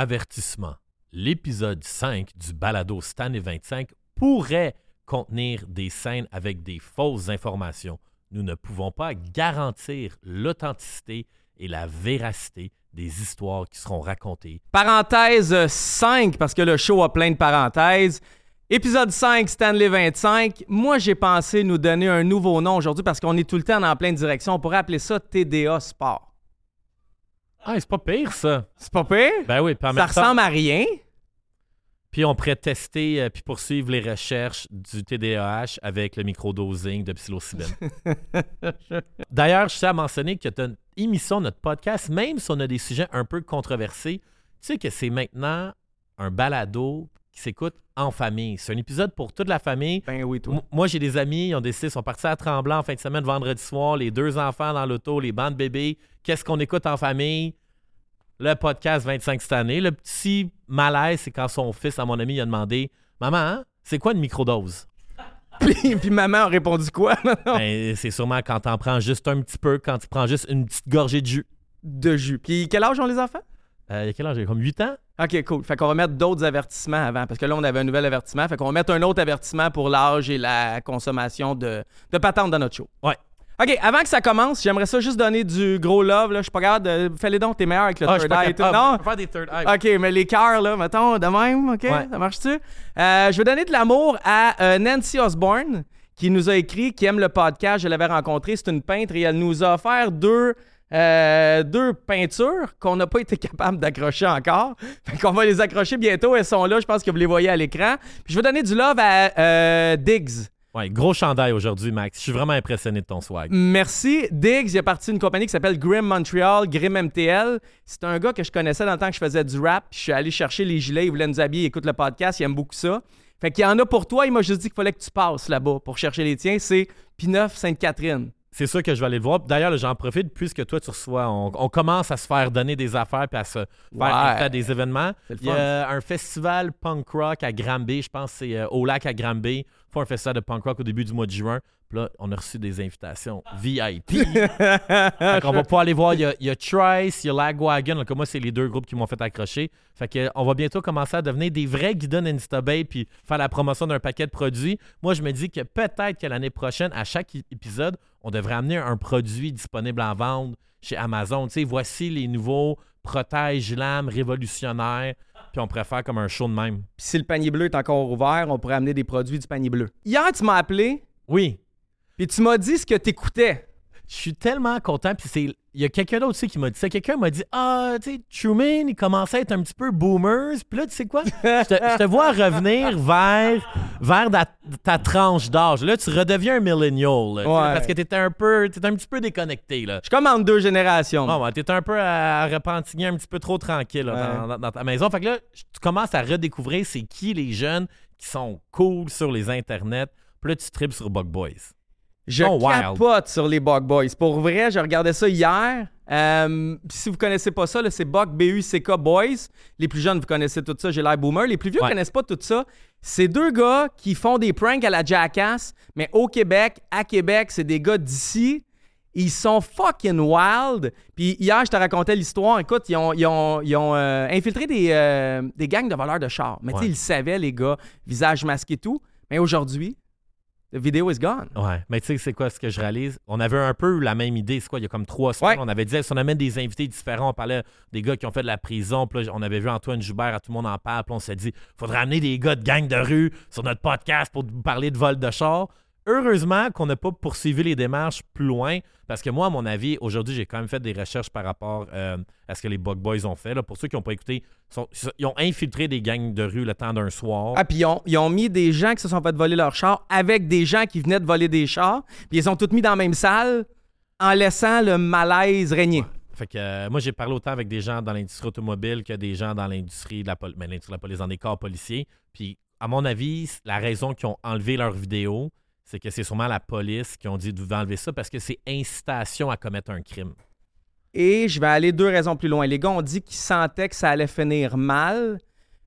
Avertissement. L'épisode 5 du balado Stanley 25 pourrait contenir des scènes avec des fausses informations. Nous ne pouvons pas garantir l'authenticité et la véracité des histoires qui seront racontées. Parenthèse 5, parce que le show a plein de parenthèses. Épisode 5, Stanley 25. Moi, j'ai pensé nous donner un nouveau nom aujourd'hui parce qu'on est tout le temps en pleine direction. On pourrait appeler ça TDA Sport. Ah, c'est pas pire, ça. C'est pas pire? Ben oui, puis en ça même temps- ressemble à rien? Puis on pourrait tester euh, puis poursuivre les recherches du TDAH avec le microdosing de psilocybine. D'ailleurs, je tiens à mentionner que notre émission, notre podcast, même si on a des sujets un peu controversés, tu sais que c'est maintenant un balado qui s'écoute en famille. C'est un épisode pour toute la famille. Ben oui, toi. M- Moi, j'ai des amis, ils ont décidé, ils sont partis à Tremblant en fin de semaine, vendredi soir, les deux enfants dans l'auto, les bandes bébés. Qu'est-ce qu'on écoute en famille? Le podcast 25 cette année. Le petit malaise, c'est quand son fils, à mon ami, il a demandé Maman, hein, c'est quoi une microdose? puis, puis maman a répondu quoi? Ben, c'est sûrement quand t'en prends juste un petit peu, quand tu prends juste une petite gorgée de jus. de jus. Puis quel âge ont les enfants? Euh, il y a quel âge? Comme 8 ans? OK, cool. Fait qu'on va mettre d'autres avertissements avant. Parce que là, on avait un nouvel avertissement. Fait qu'on va mettre un autre avertissement pour l'âge et la consommation de, de patentes dans notre show. Ouais. OK, avant que ça commence, j'aimerais ça juste donner du gros love. Là. Je suis pas capable de. Fais-les donc, t'es meilleur avec le Ah, je third eye et tout. capable. Non? On peut faire des third eye. OK, mais les cœurs, là, mettons, de même, OK? Ouais. Ça marche-tu? Euh, je vais donner de l'amour à euh, Nancy Osborne, qui nous a écrit, qui aime le podcast. Je l'avais rencontrée. C'est une peintre et elle nous a offert deux, euh, deux peintures qu'on n'a pas été capable d'accrocher encore. Fait qu'on va les accrocher bientôt. Elles sont là. Je pense que vous les voyez à l'écran. Puis je vais donner du love à euh, Diggs. Ouais, gros chandail aujourd'hui, Max. Je suis vraiment impressionné de ton swag. Merci. Diggs, il est parti d'une compagnie qui s'appelle Grim Montreal, Grim MTL. C'est un gars que je connaissais dans le temps que je faisais du rap. Puis je suis allé chercher les gilets. Il voulait nous habiller. Il écoute le podcast. Il aime beaucoup ça. Fait qu'il y en a pour toi. Il m'a juste dit qu'il fallait que tu passes là-bas pour chercher les tiens. C'est P9 Sainte-Catherine. C'est sûr que je vais aller le voir. D'ailleurs, j'en profite puisque toi, tu reçois. On, on commence à se faire donner des affaires puis à se faire Ouais. inviter à des événements. Il y a un festival punk rock à Granby. Je pense que c'est euh, au lac à Granby. Ils font un festival de punk rock au début du mois de juin. Puis là, on a reçu des invitations VIP. fait qu'on va pouvoir aller voir. Il y a, il y a Trice, il y a Lagwagon. Donc, moi, c'est les deux groupes qui m'ont fait accrocher. Fait que, on va bientôt commencer à devenir des vrais guidons Instabay puis faire la promotion d'un paquet de produits. Moi, je me dis que peut-être que l'année prochaine, à chaque épisode, on devrait amener un produit disponible en vente chez Amazon. Tu sais, voici les nouveaux protège lames révolutionnaires. Puis on pourrait faire comme un show de même. Puis si le panier bleu est encore ouvert, on pourrait amener des produits du panier bleu. Hier, tu m'as appelé. Oui. Puis tu m'as dit ce que t'écoutais. Je suis tellement content. Puis c'est. Il y a quelqu'un d'autre aussi qui m'a dit ça. Quelqu'un m'a dit Ah, tu sais, Truman, il commençait à être un petit peu boomers. Puis là, tu sais quoi? Je te, je te vois revenir vers, vers ta, ta tranche d'âge. Là, tu redeviens un millennial. là, Ouais. Parce que t'étais un peu. T'étais un petit peu déconnecté, là. Je suis comme entre deux générations. Bon, ouais, t'étais un peu à, à repentigner un petit peu trop tranquille là, Ouais. dans, dans- dans ta maison. Fait que là, tu commences à redécouvrir c'est qui les jeunes qui sont cool sur les internets. Puis là, tu tripes sur Bug Boys. Je Oh, wild. capote sur les Bug Boys. Pour vrai, je regardais ça hier. Euh, si vous connaissez pas ça, c'est Buck B-U-C-K Boys. Les plus jeunes, vous connaissez tout ça, j'ai l'air boomer. Les plus vieux Ouais. connaissent pas tout ça. C'est deux gars qui font des pranks à la Jackass, mais au Québec, à Québec, c'est des gars d'ici. Ils sont fucking wild. Puis hier, je te racontais l'histoire. Écoute, ils ont, ils ont- ils ont, euh, infiltré des, euh, des gangs de voleurs de chars. Mais tu sais, ils le savaient, les gars, visage masqué et tout. Mais aujourd'hui, the video is gone. Ouais, mais tu sais, c'est quoi ce que je réalise? On avait un peu la même idée, c'est quoi, il y a comme trois semaines, Ouais. on avait dit, si on amène des invités différents, on parlait des gars qui ont fait de la prison, puis là, on avait vu Antoine Joubert, à tout le monde en parle, puis on s'est dit, faudrait amener des gars de gang de rue sur notre podcast pour parler de vol de char. Heureusement qu'on n'a pas poursuivi les démarches plus loin, parce que moi, à mon avis, aujourd'hui, j'ai quand même fait des recherches par rapport euh, à ce que les Bug Boys ont fait. Là. Pour ceux qui n'ont pas écouté, sont- ils ont infiltré des gangs de rue le temps d'un soir. Ah, puis ils ont, ils ont mis des gens qui se sont fait voler leur char avec des gens qui venaient de voler des chars. Puis ils sont tous mis dans la même salle en laissant le malaise régner. Fait que euh, moi, j'ai parlé autant avec des gens dans l'industrie automobile que des gens dans l'industrie de la, pol- ben, l'industrie de la police, dans des corps policiers. Puis, à mon avis, la raison qu'ils ont enlevé leur vidéo, c'est que c'est sûrement la police qui ont dit de vous enlever ça parce que c'est incitation à commettre un crime. Et je vais aller deux raisons plus loin. Les gars ont dit qu'ils sentaient que ça allait finir mal.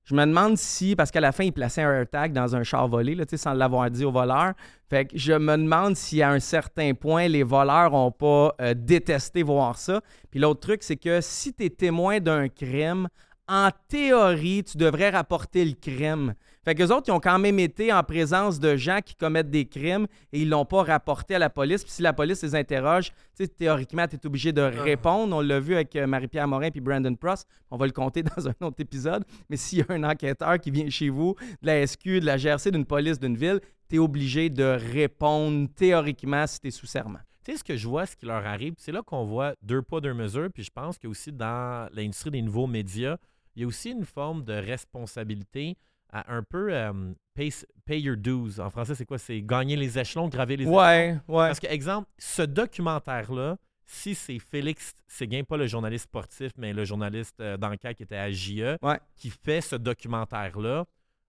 Je me demande si, parce qu'à la fin, ils plaçaient un AirTag dans un char volé, là, sans l'avoir dit aux voleurs. Fait que je me demande si à un certain point, les voleurs n'ont pas euh, détesté voir ça. Puis l'autre truc, c'est que si tu es témoin d'un crime, en théorie, tu devrais rapporter le crime. Fait que les autres, ils ont quand même été en présence de gens qui commettent des crimes et ils l'ont pas rapporté à la police. Puis si la police les interroge, théoriquement, tu es obligé de répondre. On l'a vu avec euh, Marie-Pierre Morin puis Brandon Pross. On va le compter dans un autre épisode. Mais s'il y a un enquêteur qui vient chez vous, de la SQ, de la GRC, d'une police, d'une ville, tu es obligé de répondre théoriquement si tu es sous serment. Tu sais, ce que je vois, ce qui leur arrive, c'est là qu'on voit deux pas, deux mesures. Puis je pense que aussi dans l'industrie des nouveaux médias, il y a aussi une forme de responsabilité à un peu euh, pay, pay your dues. En français, c'est quoi? C'est gagner les échelons, graver les échelons. Ouais, ouais. Parce que, exemple, ce documentaire-là, si c'est Félix Séguin, pas le journaliste sportif, mais le journaliste euh, d'enquête qui était à JE, Ouais. qui fait ce documentaire-là,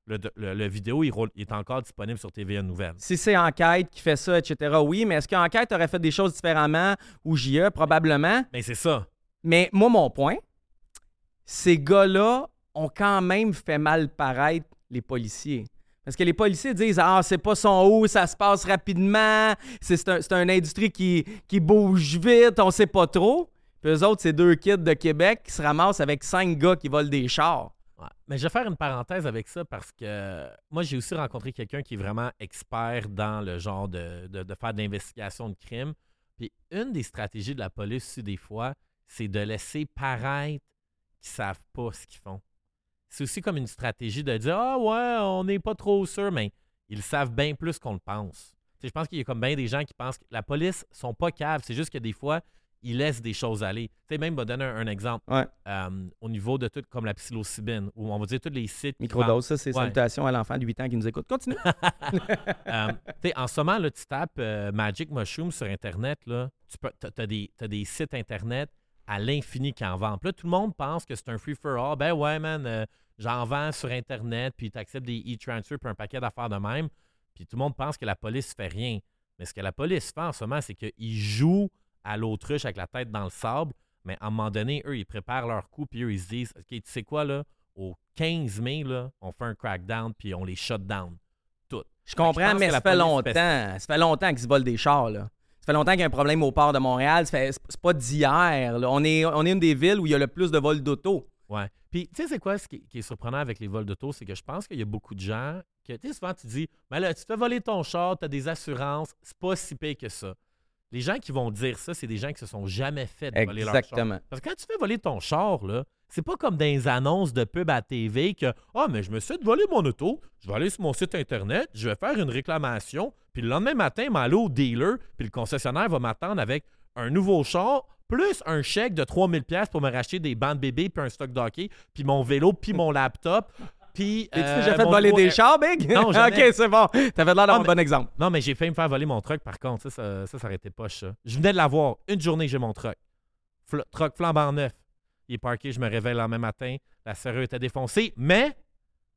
le, le- le vidéo, il, roule- il est encore disponible sur TVA Nouvelles. Si c'est Enquête qui fait ça, etc., oui, mais est-ce qu'Enquête aurait fait des choses différemment ou JE? Probablement. Mais c'est ça. Mais moi, mon point, ces gars-là ont quand même fait mal paraître les policiers. Parce que les policiers disent Ah, c'est pas son haut, ça se passe rapidement, c'est un, une industrie qui, qui bouge vite, on sait pas trop. Puis eux autres, c'est deux kids de Québec qui se ramassent avec cinq gars qui volent des chars. Mais je vais faire une parenthèse avec ça parce que moi, j'ai aussi rencontré quelqu'un qui est vraiment expert dans le genre de, de- de faire de l'investigation de crime. Puis une des stratégies de la police, des fois, c'est de laisser paraître qu'ils savent pas ce qu'ils font. C'est aussi comme une stratégie de dire Ah ouais, on n'est pas trop sûr, mais ils savent bien plus qu'on le pense. Je pense qu'il y a comme bien des gens qui pensent que la police sont pas caves. C'est juste que des fois, ils laissent des choses aller. Tu sais, même, vais donner un, un exemple. Ouais. Euh, au niveau de tout, comme la psilocybine, où on va dire tous les sites. Microdose, ça, c'est Ouais. salutations à l'enfant de 8 ans qui nous écoute. Continue. Euh, en ce moment, là, tu tapes euh, Magic Mushroom sur Internet, là, tu peux, as, des, t'as des sites Internet à l'infini qui en vendent. Puis Là, tout le monde pense que c'est un free-for-all. Ben ouais, man, j'en vends sur Internet, puis tu acceptes des e-transfers, puis un paquet d'affaires de même. Puis tout le monde pense que la police fait rien. Mais ce que la police fait en ce moment, c'est qu'ils jouent à l'autruche avec la tête dans le sable. Mais à un moment donné, eux, ils préparent leur coup, puis eux, ils se disent OK, tu sais quoi, là, au 15 mai, là, on fait un crackdown, puis on les shut down. Toutes. Je comprends, mais ça fait longtemps. Ça fait longtemps qu'ils se volent des chars, là. Ça fait longtemps qu'il y a un problème au port de Montréal. C'est pas d'hier. On est, on est une des villes où il y a le plus de vols d'auto. Ouais. Puis, tu sais, c'est quoi ce qui, qui est surprenant avec les vols d'auto? C'est que je pense qu'il y a beaucoup de gens que, tu sais, souvent, tu dis, mais là, tu te fais voler ton char, tu as des assurances, c'est pas si pire que ça. Les gens qui vont dire ça, c'est des gens qui se sont jamais fait de voler leur char. Exactement. Parce que quand tu fais voler ton char, là, c'est pas comme dans les annonces de pub à TV que Ah, mais je me suis fait voler mon auto, je vais aller sur mon site internet, je vais faire une réclamation, puis le lendemain matin, m'aller au dealer, puis le concessionnaire va m'attendre avec un nouveau char, plus un chèque de 3000$ pièces pour me racheter des bandes bébés, puis un stock d'hockey, puis mon vélo, puis mon laptop. Puis. T'es-tu euh, déjà fait voler des chars, Big? Non, jamais. OK, c'est bon. T'avais l'air d'avoir un bon exemple. Non, mais j'ai failli me faire voler mon truck, par contre. Ça, ça, ça, ça été poche, ça. Je venais de l'avoir. Une journée, j'ai mon truck. Fl- truck flambant neuf. Il est parké, je me réveille le lendemain matin. La serrure était défoncée, mais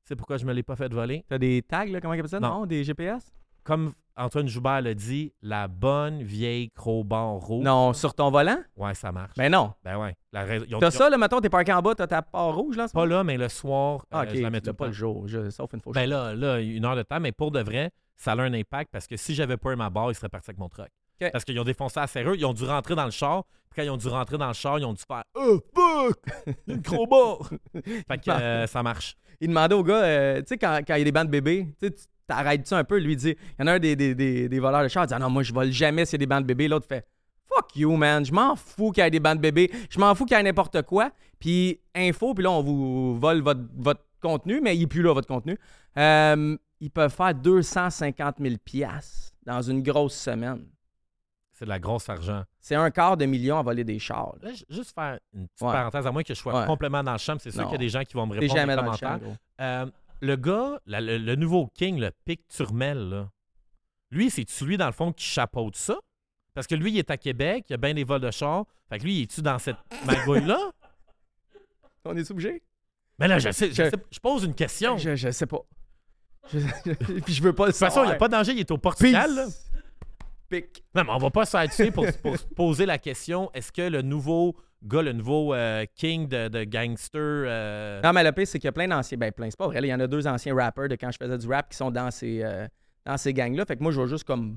c'est pourquoi je me l'ai pas fait voler. T'as des tags, là, comment ça? Non. Non, des GPS? Comme Antoine Joubert l'a dit, la bonne vieille crowbar rouge. Non, sur ton volant? Ouais, ça marche. Ben non. Ben ouais. T'as ça, là, mettons, t'es parqué en bas, t'as ta part rouge, là? Pas là, mais le soir, Ah, euh, OK, je la mets tout pas le jour, je- sauf une fois. Ben là, là, une heure de temps, mais pour de vrai, ça a un impact parce que si j'avais pas eu ma barre, il serait parti avec mon truck. Parce qu'ils ont défoncé la serrure, ils ont dû rentrer dans le char. Puis quand ils ont dû rentrer dans le char, ils ont dû faire Oh fuck! Une crowbar! fait que euh, ça marche. il demandait au gars, euh, tu sais, quand, quand il y a des bandes bébés, tu sais, tu t'arrêtes-tu un peu, lui dit, il y en a un des, des, des, des voleurs de chars, il dit, ah non, moi je vole jamais s'il y a des bandes bébés. L'autre fait, fuck you, man, je m'en fous qu'il y ait des bandes bébés, je m'en fous qu'il y ait n'importe quoi. Puis, info, puis là, on vous vole votre, votre contenu, mais il est plus là, votre contenu. Euh, ils peuvent faire 250 000 piastres dans une grosse semaine. C'est de la grosse argent. C'est un quart de million à voler des chars. là. Juste faire une petite Ouais. parenthèse, à moins que je sois Ouais. complètement dans le champ, c'est sûr qu'il y a des gens qui vont me répondre dans le champ. Euh, le gars, la- le, le nouveau King, le Pic Turmel, là, lui, c'est-tu lui, dans le fond, qui chapeaute ça? Parce que lui, il est à Québec, il y a bien des vols de chars. Fait que lui, il est-tu dans cette magouille-là? On est obligé? Mais là, je sais, je, Je- sais- je pose une question. Je, je sais pas. Je- puis je veux pas le De toute façon, il n'y a pas de danger, il est au Portugal. là. Pic. Non, mais on va pas se faire tuer pour, pour se poser la question est-ce que le nouveau gars, le nouveau euh, king de, de gangster. euh, Non, mais le pire, c'est qu'il y a plein d'anciens. Ben, plein, c'est pas vrai. Il y en a deux anciens rappers de quand je faisais du rap qui sont dans ces, euh, dans ces gangs-là. Fait que moi, je vois juste comme.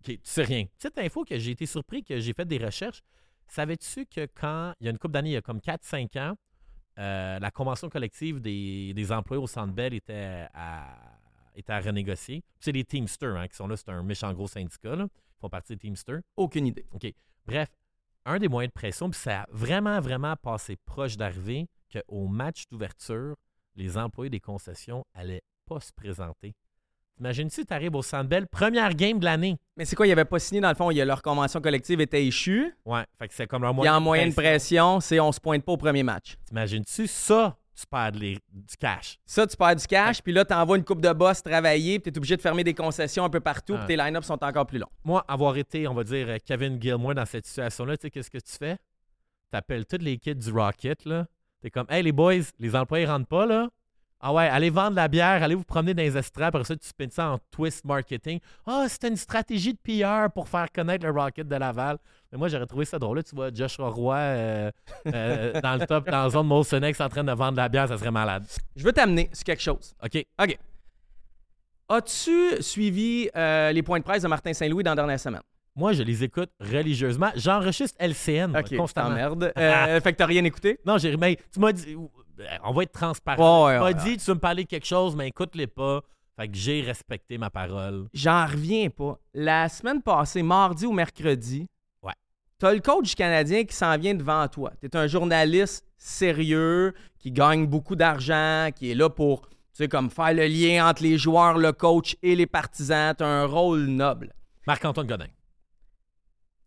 Ok, tu sais rien. Petite info que j'ai été surpris que j'ai fait des recherches. Savais-tu que quand, il y a une couple d'années, il y a comme 4-5 ans, euh, la convention collective des, des employés au Centre Bell était à, était à renégocier. C'est les Teamsters hein, qui sont là. C'est un méchant gros syndicat. Là. Ils font partie des Teamsters. Aucune idée. OK. Bref, un des moyens de pression, puis ça a vraiment, vraiment passé proche d'arriver qu'au match d'ouverture, les employés des concessions allaient pas se présenter. T'imagines-tu, tu arrives au Centre Bell, première game de l'année. Mais c'est quoi, ils n'avaient pas signé dans le fond, il y a leur convention collective était échue. Ouais, fait que c'est comme leur moyen en moyenne de pression, c'est on se pointe pas au premier match. T'imagines-tu ça, tu perds les- du cash. Ça, tu perds du cash, puis là, tu envoies une coupe de boss travailler, puis tu es obligé de fermer des concessions un peu partout, Ah. puis tes line-ups sont encore plus longs. Moi, avoir été, on va dire, Kevin Gilmore dans cette situation-là, tu sais, qu'est-ce que tu fais? T'appelles tous les kids du Rocket, là. T'es comme, hey, les boys, les employés rentrent pas, là. Ah ouais, allez vendre la bière, allez vous promener dans les estrades, après ça, tu spins ça en twist marketing. Ah, c'est une stratégie de PR pour faire connaître le Rocket de Laval. Mais moi, j'aurais trouvé ça drôle. Là, tu vois Joshua Roy euh, euh, dans le top, dans la zone Molson X en train de vendre la bière, ça serait malade. Je veux t'amener sur quelque chose. OK. OK. As-tu suivi euh, les points de presse de Martin Saint-Louis dans la dernière semaine? Moi, je les écoute religieusement. J'enregistre LCN moi, OK, constamment. merde. Euh, fait que t'as rien écouté? Non, j'ai mais tu m'as dit on va être transparent. Ouais, ouais, dit tu veux me parler de quelque chose mais écoute-les pas. Fait que j'ai respecté ma parole. J'en reviens pas. La semaine passée, mardi ou mercredi, Ouais. t'as le coach canadien qui s'en vient devant toi. T'es un journaliste sérieux, qui gagne beaucoup d'argent, qui est là pour, tu sais, comme faire le lien entre les joueurs, le coach et les partisans. T'as un rôle noble. Marc-Antoine Godin.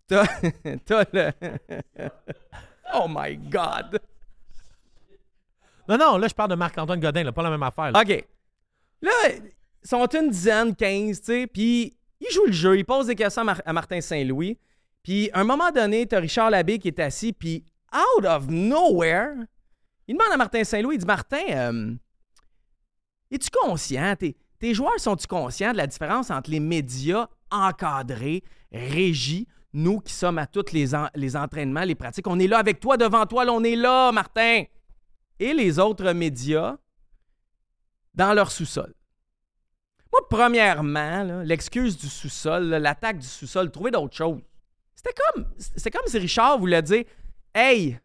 T'as, t'as le... oh my God! Non non, là je parle de Marc-Antoine Godin, là, pas la même affaire. là. OK. Là, ils sont une dizaine, 15, tu sais, puis ils jouent le jeu, ils posent des questions à, Mar- à Martin Saint-Louis. Puis à un moment donné, t'as Richard Labbé qui est assis, puis out of nowhere, il demande à Martin Saint-Louis, il dit Martin, euh, es-tu conscient, tes, joueurs sont-tu conscients de la différence entre les médias encadrés, régis, nous qui sommes à tous les, les entraînements, les pratiques, on est là avec toi, devant toi, là, on est là, Martin. Et les autres médias dans leur sous-sol. Moi, premièrement, l'excuse du sous-sol, l'attaque du sous-sol, trouver d'autres choses. C'était comme, comme si Richard voulait dire Hey,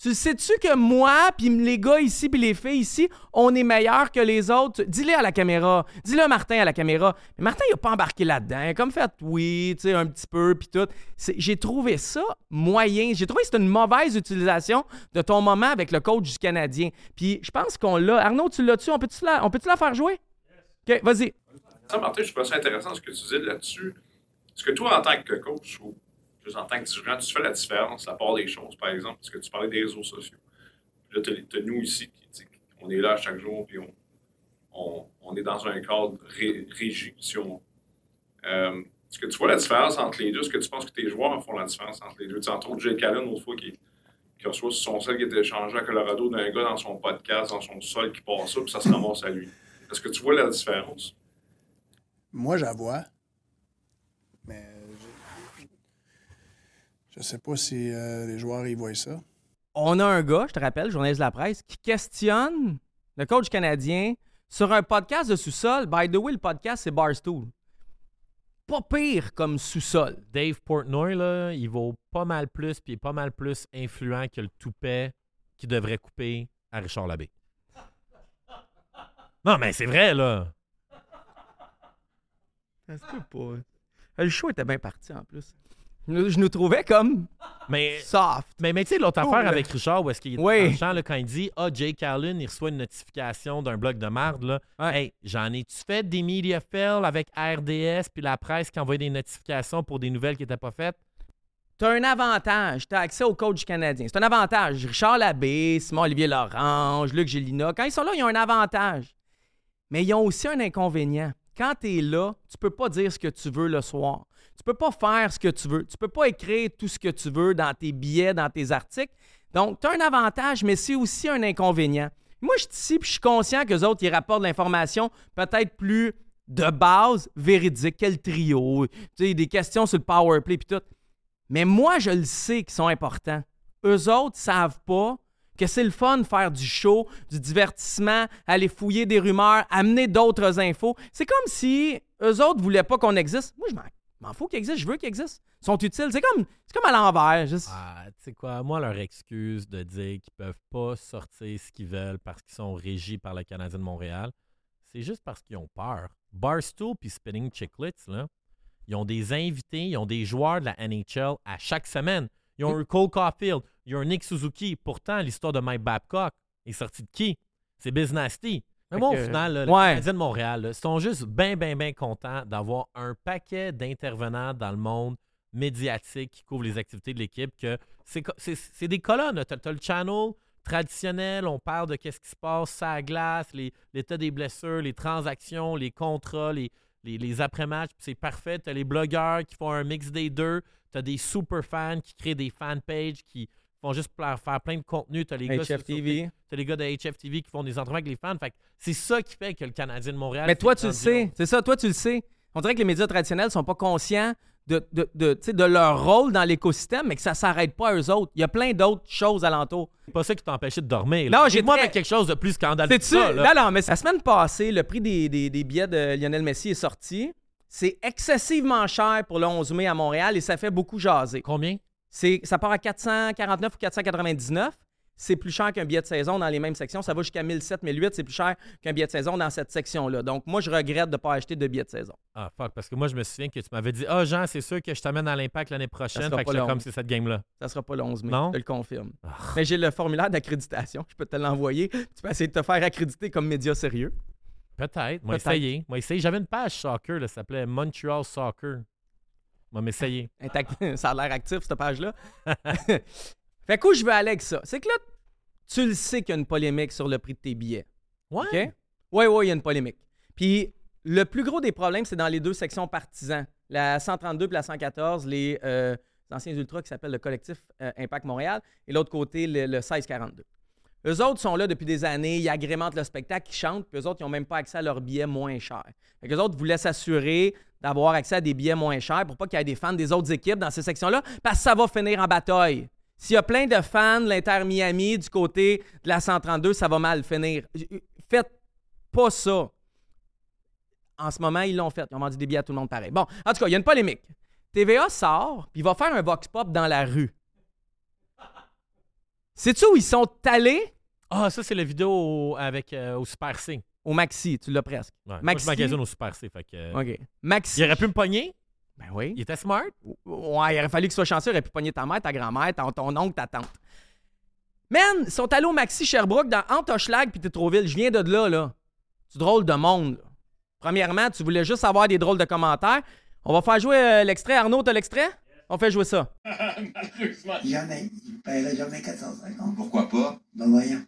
tu sais-tu que moi, puis les gars ici, puis les filles ici, on est meilleurs que les autres? Dis-le à la caméra. Dis-le à Martin à la caméra. Mais Martin, il n'a pas embarqué là-dedans. Il a comme fait oui, tu sais, un petit peu, puis tout. J'ai trouvé ça moyen. J'ai trouvé que c'était une mauvaise utilisation de ton moment avec le coach du Canadien. Puis je pense qu'on l'a. Arnaud, tu l'as-tu? On peut-tu la, la faire jouer? OK, vas-y. Ça, Martin, je trouve ça intéressant ce que tu dis là-dessus. Est-ce que toi, en tant que coach ou en tant que dirigeant, tu fais la différence à part des choses, par exemple, parce que tu parlais des réseaux sociaux. Puis là, tu as, nous ici, qui, on est là chaque jour, puis on, on, on est dans un cadre ré- régi, si on euh, Est-ce que tu vois la différence entre les deux? Est-ce que tu penses que tes joueurs font la différence entre les deux? Tu sais, entre autres, Jake Allen, l'autre fois, qui, qui reçoit son sol qui était échangé à Colorado d'un gars dans son podcast, dans son sol, qui passe ça, puis ça se ramasse à lui. Est-ce que tu vois la différence? Moi, j'en vois. Mais je, je sais pas si euh, les joueurs y voient ça. On a un gars, je te rappelle, journaliste de la presse, qui questionne le coach canadien sur un podcast de sous-sol. By the way, le podcast, c'est Barstool. Pas pire comme sous-sol. Dave Portnoy, là, il vaut pas mal plus, puis il est pas mal plus influent que le toupet qui devrait couper à Richard Labbé. Non, mais c'est vrai, là. Ça se peut pas. Le show était bien parti en plus. Je nous, trouvais comme Mais, soft. mais, mais tu sais, l'autre affaire avec Richard, où est-ce qu'il est Oui. dans le champ, là, quand il dit Ah, Jake Allen, il reçoit une notification d'un blog de marde, là. Ouais. Hey, j'en ai-tu fait des media fails avec RDS puis la presse qui envoyait des notifications pour des nouvelles qui n'étaient pas faites? T'as un avantage. T'as accès au coach canadien. C'est un avantage. Richard Labbé, Simon-Olivier Lorange, Luc Gélina, quand ils sont là, ils ont un avantage. Mais ils ont aussi un inconvénient. Quand t'es là, tu peux pas dire ce que tu veux le soir. Tu peux pas faire ce que tu veux. Tu peux pas écrire tout ce que tu veux dans tes billets, dans tes articles. Donc, tu as un avantage, mais c'est aussi un inconvénient. Moi, je suis ici puis je suis conscient que autres, ils rapportent l'information peut-être plus de base, véridique. Quel trio, tu sais, des questions sur le power play puis tout. Mais moi, je le sais qu'ils sont importants. Eux autres savent pas que c'est le fun de faire du show, du divertissement, aller fouiller des rumeurs, amener d'autres infos. C'est comme si eux autres voulaient pas qu'on existe. Moi, je m'en, m'en fous qu'ils existent, je veux qu'ils existent. Ils sont utiles. C'est comme, comme à l'envers. juste- Ah, tu C'est quoi? Moi, leur excuse de dire qu'ils peuvent pas sortir ce qu'ils veulent parce qu'ils sont régis par le Canadien de Montréal, c'est juste parce qu'ils ont peur. Barstool puis Spinning Chicklets, là, ils ont des invités, ils ont des joueurs de la NHL à chaque semaine. Ils ont un Cole Caulfield, ils ont un Nick Suzuki. Pourtant, l'histoire de Mike Babcock est sortie de qui? C'est Biz Nasty. Mais moi, au que- final, là, les ouais. Canadiens de Montréal là, sont juste bien, bien, bien contents d'avoir un paquet d'intervenants dans le monde médiatique qui couvrent les activités de l'équipe. que C'est des colonnes. Tu as, le channel traditionnel, on parle de qu'est-ce qui se passe, ça glace, les- l'état des blessures, les transactions, les contrats, les, les, les après-matchs. C'est parfait. Tu as les blogueurs qui font un mix des deux. Tu as des super fans qui créent des fanpages qui font juste faire plein de contenu. Tu as les gars HFTV. T'as les gars de HFTV qui font des entrevues avec les fans. Fait c'est ça qui fait que le Canadien de Montréal. Mais toi, tu c'est le sais. C'est ça, toi, tu le sais. On dirait que les médias traditionnels sont pas conscients de, de, de, de leur rôle dans l'écosystème, mais que ça s'arrête pas à eux autres. Il y a plein d'autres choses alentour. C'est pas ça qui t'empêchait de dormir. Non, j'ai moi très- avec quelque chose de plus scandaleux. C'est-tu? ça, là. Non, non, mais la semaine passée, le prix des, des- des billets de Lionel Messi est sorti. C'est excessivement cher pour le 11 mai à Montréal et ça fait beaucoup jaser. Combien? C'est, ça part à 449 ou 499. C'est plus cher qu'un billet de saison dans les mêmes sections. Ça va jusqu'à 1700, 1008. C'est plus cher qu'un billet de saison dans cette section-là. Donc, moi, je regrette de ne pas acheter de billets de saison. Ah, fuck, parce que moi, je me souviens que tu m'avais dit Ah, Jean, c'est sûr que je t'amène à l'impact l'année prochaine. Fait que comme c'est cette game-là. Ça sera pas le 11 mai. Non? Je te le confirme. Ah. Mais j'ai le formulaire d'accréditation. Je peux te l'envoyer. Tu peux essayer de te faire accréditer comme média sérieux. Peut-être. Moi, essayer. Moi, essayer. J'avais une page soccer, là, ça s'appelait Montreal Soccer. Moi, m'essayer. Ça a l'air actif, cette page-là. fait que où je veux aller avec ça? C'est que là, tu le sais qu'il y a une polémique sur le prix de tes billets. Ouais. OK? Oui, oui, il y a une polémique. Puis le plus gros des problèmes, c'est dans les deux sections partisans. La 132 et la 114, les euh, anciens ultras qui s'appellent le collectif euh, Impact Montréal, et l'autre côté, le, le 1642. Eux autres sont là depuis des années, ils agrémentent le spectacle, ils chantent, puis eux autres, ils n'ont même pas accès à leurs billets moins chers. Fait eux autres voulaient s'assurer d'avoir accès à des billets moins chers pour pas qu'il y ait des fans des autres équipes dans ces sections-là, parce que ça va finir en bataille. S'il y a plein de fans de l'Inter Miami du côté de la 132, ça va mal finir. Faites pas ça. En ce moment, ils l'ont fait. Ils ont vendu des billets à tout le monde pareil. Bon, en tout cas, il y a une polémique. TVA sort, puis il va faire un vox pop dans la rue. Sais-tu où ils sont allés? Ah, ça, c'est la vidéo avec, euh, au Super C. Au Maxi, tu l'as presque. Ouais. Moi, Maxi. je magasine au Super C. Fait que, euh, OK. Maxi. Il aurait pu me pogner? Ben oui. Il était smart? Ouais, il aurait fallu qu'il soit chanceux. Il aurait pu pogner ta mère, ta grand-mère, ton, ton oncle, ta tante. Man, ils sont allés au Maxi Sherbrooke dans Antoschlag puis Tétroville. Je viens de là, là. C'est drôle de monde. là. Premièrement, tu voulais juste avoir des drôles de commentaires. On va faire jouer euh, l'extrait. Arnaud, t'as l'extrait? On fait jouer ça. Jamais. Il paierait jamais 450. Pourquoi pas? Ben voyons.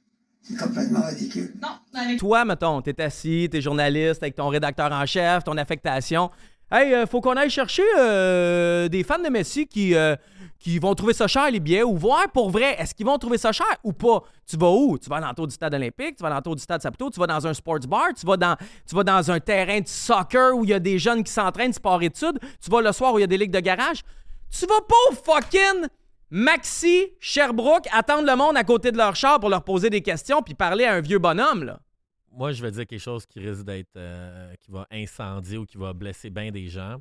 C'est complètement ridicule. Non, avec Toi, mettons, t'es assis, t'es journaliste avec ton rédacteur en chef, ton affectation. Hey, euh, faut qu'on aille chercher euh, des fans de Messi qui, euh, qui vont trouver ça cher, les billets, ou voir pour vrai, est-ce qu'ils vont trouver ça cher ou pas? Tu vas où? Tu vas à l'entour du stade olympique, tu vas à l'entour du stade Saputo, tu vas dans un sports bar, tu vas dans, tu vas dans un terrain de soccer où il y a des jeunes qui s'entraînent, sport-études, tu vas le soir où il y a des ligues de garage. Tu vas pas au fucking Maxi, Sherbrooke, attendre le monde à côté de leur char pour leur poser des questions puis parler à un vieux bonhomme. Moi, je vais dire quelque chose qui risque d'être. euh, qui va incendier ou qui va blesser bien des gens.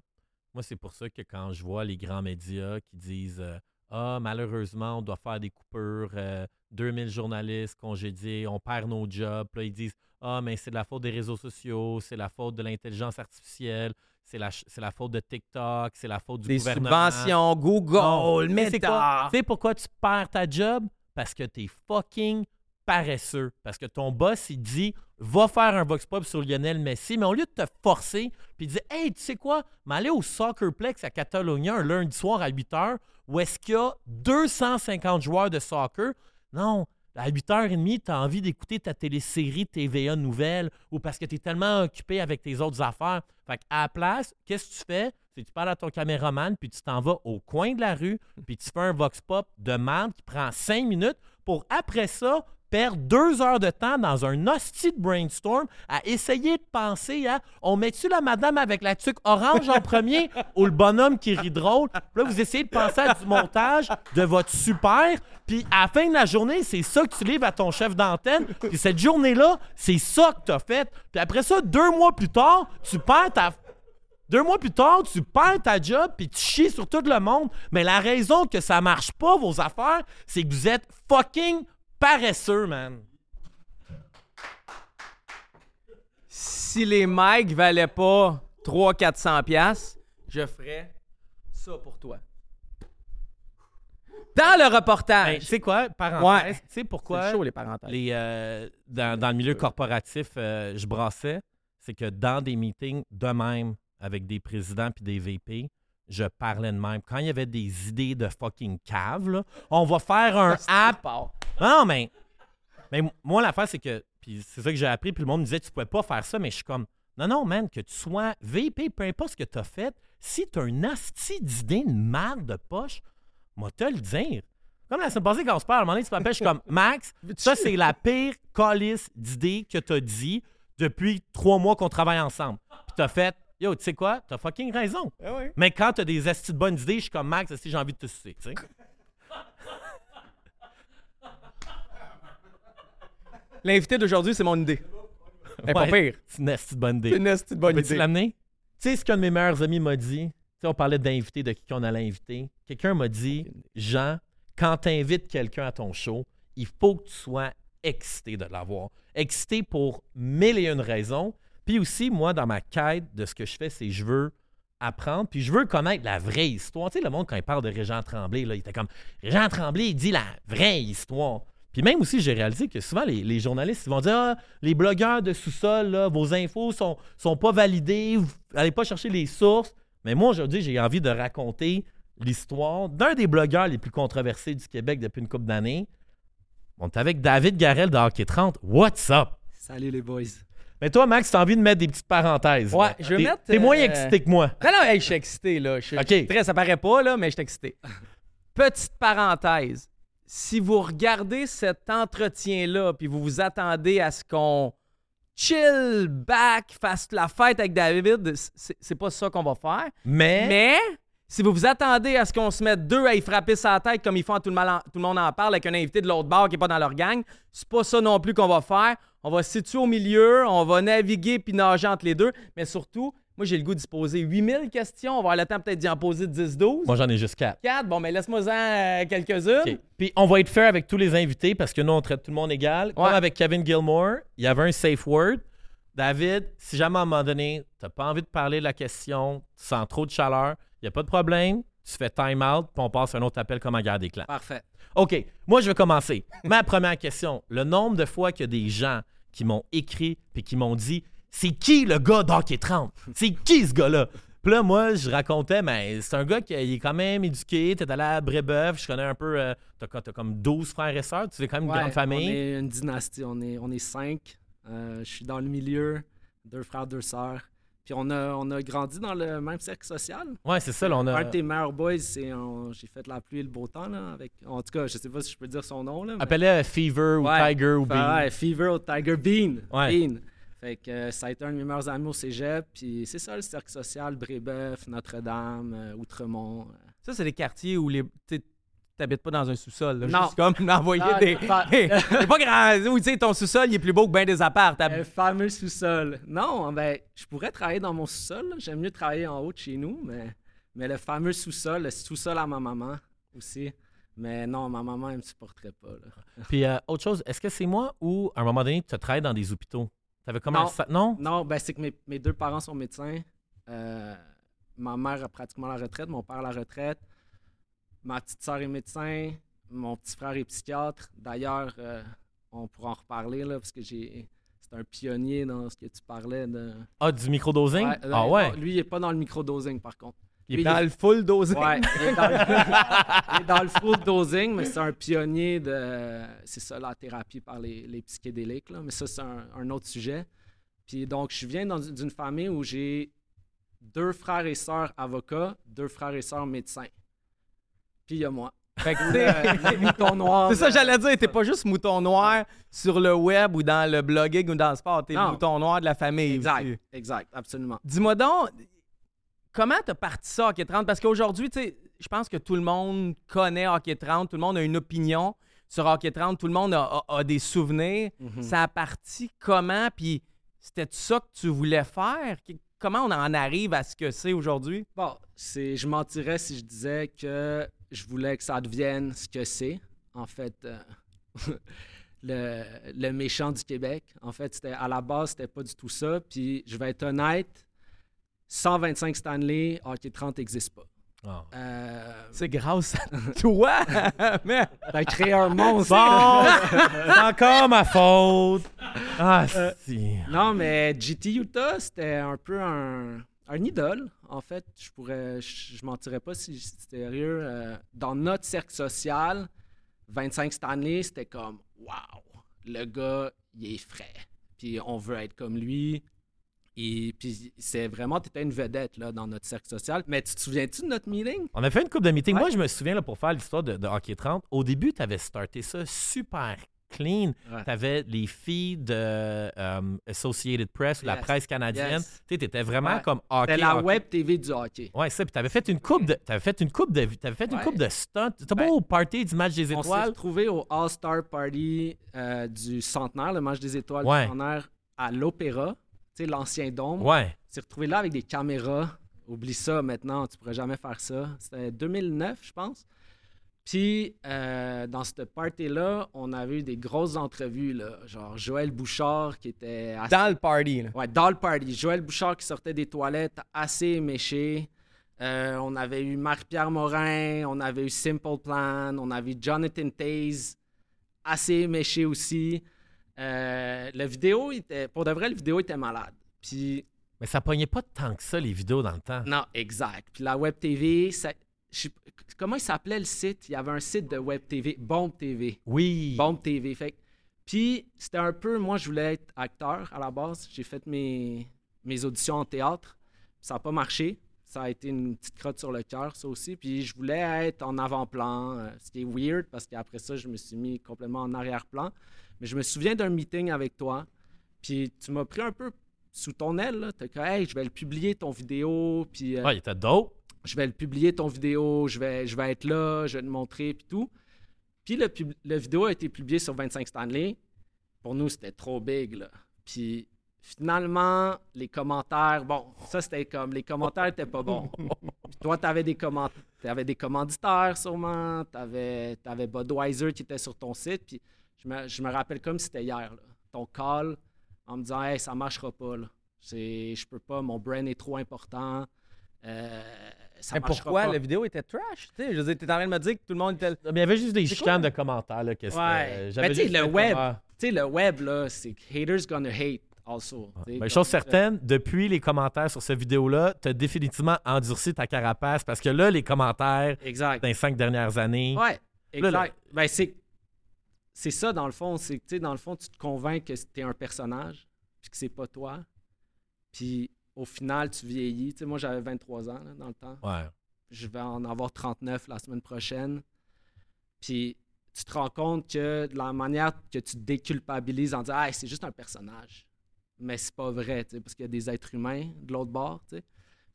Moi, c'est pour ça que quand je vois les grands médias qui disent euh, Ah, malheureusement, on doit faire des coupures, euh, 2000 journalistes congédiés, on perd nos jobs. Là, ils disent Ah, mais c'est de la faute des réseaux sociaux, c'est la faute de l'intelligence artificielle, c'est la, la faute de TikTok, c'est la faute du Des gouvernement. subventions, Non. Google, Mais c'est quoi? Meta. Tu sais pourquoi tu perds ta job? Parce que t'es fucking paresseux. Parce que ton boss, il dit va faire un vox pop sur Lionel Messi, mais au lieu de te forcer, puis il dit Hey, tu sais quoi? M'aller au Soccerplex à Catalonia un lundi soir à 8 h, où est-ce qu'il y a 250 joueurs de soccer? Non. À 8h30, tu as envie d'écouter ta télésérie TVA Nouvelle ou parce que tu es tellement occupé avec tes autres affaires. Fait à la place, qu'est-ce que tu fais? C'est que tu parles à ton caméraman, puis tu t'en vas au coin de la rue, puis tu fais un vox pop de merde qui prend cinq minutes pour après ça perdre deux heures de temps dans un hostie brainstorm à essayer de penser à on met-tu la madame avec la tuque orange en premier ou le bonhomme qui rit drôle? Puis là, vous essayez de penser à du montage de votre super, puis à la fin de la journée, c'est ça que tu livres à ton chef d'antenne. Puis cette journée-là, c'est ça que tu as fait. Puis après ça, deux mois plus tard, tu perds ta Deux mois plus tard, tu perds ta job puis tu chies sur tout le monde. Mais la raison que ça marche pas, vos affaires, c'est que vous êtes fucking paresseux, man. Si les mics valaient pas 300-400$, piastres, je ferais ça pour toi. Dans le Ben, reportage. tu sais quoi, parenthèse, Ouais. tu sais pourquoi C'est chaud, les parenthèses. les, euh, dans, dans le milieu corporatif, euh, je brassais, c'est que dans des meetings de même avec des présidents puis des VP, je parlais de même. Quand il y avait des idées de fucking cave, là, on va faire un app. Non, mais, mais moi, l'affaire, c'est que, puis c'est ça que j'ai appris, puis le monde me disait, tu pouvais pas faire ça, mais je suis comme, non, non, man, que tu sois VP, peu importe ce que tu as fait, si tu as un asti d'idée, une marde de poche, moi, te le dire. Comme la semaine passée, quand on se parle, à un moment donné, tu m'appelles, je suis comme, Max, ça, c'est la pire calice d'idées que tu as dit depuis trois mois qu'on travaille ensemble. Puis tu as fait, yo, tu sais quoi, tu as fucking raison. Oui. Mais quand tu as des asti de bonnes idées, je suis comme, Max, si j'ai envie de te sucer, tu sais. L'invité d'aujourd'hui, c'est mon idée. Elle est pas Ouais, pire. C'est une asti de bonne idée. C'est une esti de bonne Peux-tu idée. l'amener? Tu sais ce qu'un de mes meilleurs amis m'a dit? Tu sais, on parlait d'inviter, de qui qu'on allait inviter. Quelqu'un m'a dit, Jean, quand tu invites quelqu'un à ton show, il faut que tu sois excité de l'avoir. Excité pour mille et une raisons. Puis aussi, moi, dans ma quête de ce que je fais, c'est je veux apprendre, puis je veux connaître la vraie histoire. Tu sais, le monde, quand il parle de Régent Tremblay, là, il était comme Régent Tremblay, il dit la vraie histoire. Puis même aussi, j'ai réalisé que souvent, les, journalistes, ils vont dire Ah, les blogueurs de sous-sol, vos infos sont, sont pas validées, vous allez pas chercher les sources. Mais moi, aujourd'hui, j'ai envie de raconter l'histoire d'un des blogueurs les plus controversés du Québec depuis une couple d'années. On est avec David Garel de Hockey 30. What's up? Salut les boys. Mais toi, Max, t'as envie de mettre des petites parenthèses. Ouais, là. je vais T'es- mettre, T'es moins euh, excité que moi. Non, non, hey, je suis excité, là. Je suis OK. très, ça paraît pas, là, mais je suis excité. Petite parenthèse. Si vous regardez cet entretien-là, puis vous vous attendez à ce qu'on chill back, fasse la fête avec David, c'est c'est pas ça qu'on va faire. Mais, Mais si vous vous attendez à ce qu'on se mette deux à y frapper sa tête comme ils font, tout le, mal- tout le monde en parle, avec un invité de l'autre bord qui n'est pas dans leur gang, c'est pas ça non plus qu'on va faire. On va se situer au milieu, on va naviguer puis nager entre les deux. Mais surtout, moi, j'ai le goût d'y se poser 8000 questions. On va avoir le temps peut-être d'y en poser 10-12. moi, j'en ai juste quatre. 4, bon, mais laisse-moi-en euh, quelques-unes. OK. Puis on va être fair avec tous les invités parce que nous, on traite tout le monde égal. Comme Ouais. avec Kevin Gilmore, il y avait un safe word. David, si jamais à un moment donné, tu n'as pas envie de parler de la question, tu sens trop de chaleur, il n'y a pas de problème. Tu fais time out, puis on passe à un autre appel comme à garde des clans. Parfait. OK, moi, je vais commencer. Ma première question. Le nombre de fois a des gens qui m'ont écrit puis qui m'ont dit C'est qui le gars d'Hockey 30 C'est qui ce gars-là? Puis là, moi, je racontais, mais c'est un gars qui il est quand même éduqué. T'es allé à Brébeuf, je connais un peu. euh, t'as, t'as comme 12 frères et sœurs, tu es quand même une grande famille. On est une dynastie, on est, on est cinq. Euh, je suis dans le milieu, deux frères, deux sœurs. Puis on a, on a grandi dans le même cercle social. Ouais, c'est ça, là, on a. Un de tes meilleurs boys, c'est on- j'ai fait la pluie et le beau temps. Là, avec, en tout cas, je sais pas si je peux dire son nom. Là, mais- Appelait Fever ou Ouais. Tiger ou Bean. ouais, Fever au Tiger Bean. Ouais. Bean. Fait que euh, ça a été un de mes meilleurs amis au cégep. Puis c'est ça le cercle social, Brébeuf, Notre-Dame, euh, Outremont. euh. Ça, c'est des quartiers où les. Tu t'habites pas dans un sous-sol. là. Non. Juste comme d'envoyer Ah, des. pas- c'est pas grand. Où tu sais, ton sous-sol, il est plus beau que bien des apparts. Le fameux sous-sol. Non, ben, je pourrais travailler dans mon sous-sol. là. J'aime mieux travailler en haut de chez nous, mais, mais le fameux sous-sol, le sous-sol à ma maman aussi. Mais non, ma maman, elle me supporterait pas. là. Puis euh, autre chose, est-ce que c'est moi ou à un moment donné, tu as travaillé dans des hôpitaux? T'avais commencé ça Non? Non, ben, c'est que mes, mes deux parents sont médecins. Euh, ma mère a pratiquement la retraite, mon père la retraite. Ma petite sœur est médecin, mon petit frère est psychiatre. D'ailleurs, euh, on pourra en reparler là, parce que j'ai. C'est un pionnier dans ce que tu parlais de. Ah, du microdosing? Ouais, Ah non, ouais. Lui, il est pas dans le microdosing par contre. il est lui, dans il le full dosing. Ouais, il est dans le, il est dans le full dosing, mais c'est un pionnier de. C'est ça, la thérapie par les, les psychédéliques. Là. Mais ça, c'est un, un autre sujet. Puis donc, je viens d'une famille où j'ai deux frères et sœurs avocats, deux frères et sœurs médecins. Puis il y a moi. Fait que, tu sais, Le mouton noir. C'est ça, de- j'allais dire, t'es pas juste mouton noir sur le web ou dans le blogging ou dans le sport, t'es Non. mouton noir de la famille. Exact, aussi. exact, absolument. Dis-moi donc, comment t'as parti ça, Hockey 30? Parce qu'aujourd'hui, tu sais, je pense que tout le monde connaît Hockey 30, tout le monde a une opinion sur Hockey 30, tout le monde a, a- a des souvenirs. Mhm. Ça a parti comment? Puis c'était ça que tu voulais faire? Qu- comment on en arrive à ce que c'est aujourd'hui? Bon, c'est, je mentirais si je disais que je voulais que ça devienne ce que c'est. En fait, euh, le, le méchant du Québec. En fait, c'était, à la base, c'était pas du tout ça. Puis, je vais être honnête, 125 Stanley, Hockey 30 n'existe pas. Ah. Euh, C'est grâce à toi! Mais T'as créé un monstre. Bon, c'est encore ma faute. Ah, si. Non, mais GT Utah, c'était un peu un, un idole. En fait, je pourrais, je, je mentirais pas si j'étais sérieux. Euh, dans notre cercle social, 25 Stanley, c'était comme, wow, le gars, il est frais. Puis on veut être comme lui. Et puis c'est vraiment, tu étais une vedette là, dans notre cercle social. Mais tu te souviens-tu de notre meeting? On a fait une coupe de meeting. Ouais. Moi, je me souviens là, pour faire l'histoire de, de Hockey 30. Au début, tu avais starté ça super clean. Ouais. Tu avais les filles de euh, Associated Press ou la Yes. presse canadienne. Yes. Tu étais vraiment Ouais. comme hockey. C'était la hockey. web TV du hockey. Ouais, ça. Puis t'avais fait une coupe de, t'avais fait une coupe de, t'avais fait une coupe de stunts. T'étais Ben, pas au party du match des On s'est étoiles. retrouvé au All-Star Party euh, du centenaire, le match des étoiles du centenaire, à l'Opéra, tu sais, l'ancien dôme. Ouais. On s'est retrouvé là avec des caméras. Oublie ça maintenant, tu pourrais jamais faire ça. C'était 2009, je pense. Puis, euh, dans cette party-là, on avait eu des grosses entrevues, là, genre Joël Bouchard qui était assez- dans le party, là. Ouais, dans le party. Joël Bouchard qui sortait des toilettes assez éméché. Euh, on avait eu Marc-Pierre Morin, on avait eu Simple Plan, on avait eu Jonathan Taze, assez éméché aussi. Euh, la vidéo, était, pour de vrai, la vidéo était malade. Puis, Mais ça pognait pas tant que ça, les vidéos, dans le temps. non, exact. Puis la Web TV, ça, je comment il s'appelait le site? Il y avait un site de Web TV, Bombe TV. Oui. Bombe TV. Fait puis c'était un peu, moi je voulais être acteur à la base. J'ai fait mes, mes auditions en théâtre. Ça n'a pas marché. Ça a été une petite crotte sur le cœur, ça aussi. Puis je voulais être en avant-plan, euh, ce qui est weird parce qu'après ça, je me suis mis complètement en arrière-plan. Mais je me souviens d'un meeting avec toi. Puis tu m'as pris un peu sous ton aile. Tu as dit, hey, je vais le publier ton vidéo. Puis euh, Ouais, il était dope. Je vais le publier ton vidéo, je vais, je vais être là, je vais te montrer, puis tout. Puis le, pub- le vidéo a été publié sur 25 Stanley. Pour nous, c'était trop big, là. Puis finalement, les commentaires, bon, ça c'était comme, les commentaires étaient pas bons. Puis toi, tu avais des, comment- t'avais des commanditaires sûrement, tu avais, Budweiser qui était sur ton site, puis je me, je me rappelle comme si c'était hier, là. ton call en me disant, hey, ça marchera pas, là. Je peux pas, mon brain est trop important. Euh, ça Mais pourquoi? pas. la vidéo était trash? Tu sais, je veux dire, t'es en train de me dire que tout le monde était. Mais il y avait juste des chicanes de commentaires. Là, que c'était- Ouais. j'avais Mais tu sais, le web, tu le web, là, c'est haters gonna hate also. tu Mais chose certaine, depuis les commentaires sur cette vidéo-là, tu as définitivement endurci ta carapace parce que là, les commentaires Exact. dans les cinq dernières années. Ouais, Là, là. exact. Ben, c'est, c'est ça, dans le fond. C'est que, tu sais, dans le fond, tu te convaincs que t'es un personnage, puis que c'est pas toi. Puis, au final, tu vieillis. Tu sais, moi, j'avais 23 ans, là, dans le temps. Ouais. Je vais en avoir 39 la semaine prochaine. Puis, tu te rends compte que de la manière que tu te déculpabilises en disant, ah, c'est juste un personnage. Mais c'est pas vrai, tu sais, parce qu'il y a des êtres humains de l'autre bord, tu sais.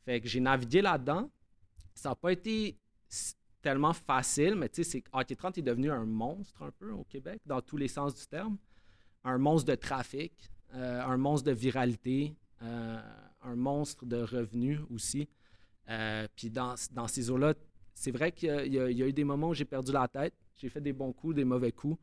Fait que j'ai navigué là-dedans. Ça n'a pas été tellement facile, mais tu sais, c'est- Hockey 30 est devenu un monstre un peu au Québec, dans tous les sens du terme. Un monstre de trafic, euh, un monstre de viralité, euh, un monstre de revenus aussi. Euh, Puis dans, dans ces eaux-là, c'est vrai qu'il y, a- y eu des moments où j'ai perdu la tête. J'ai fait des bons coups, des mauvais coups.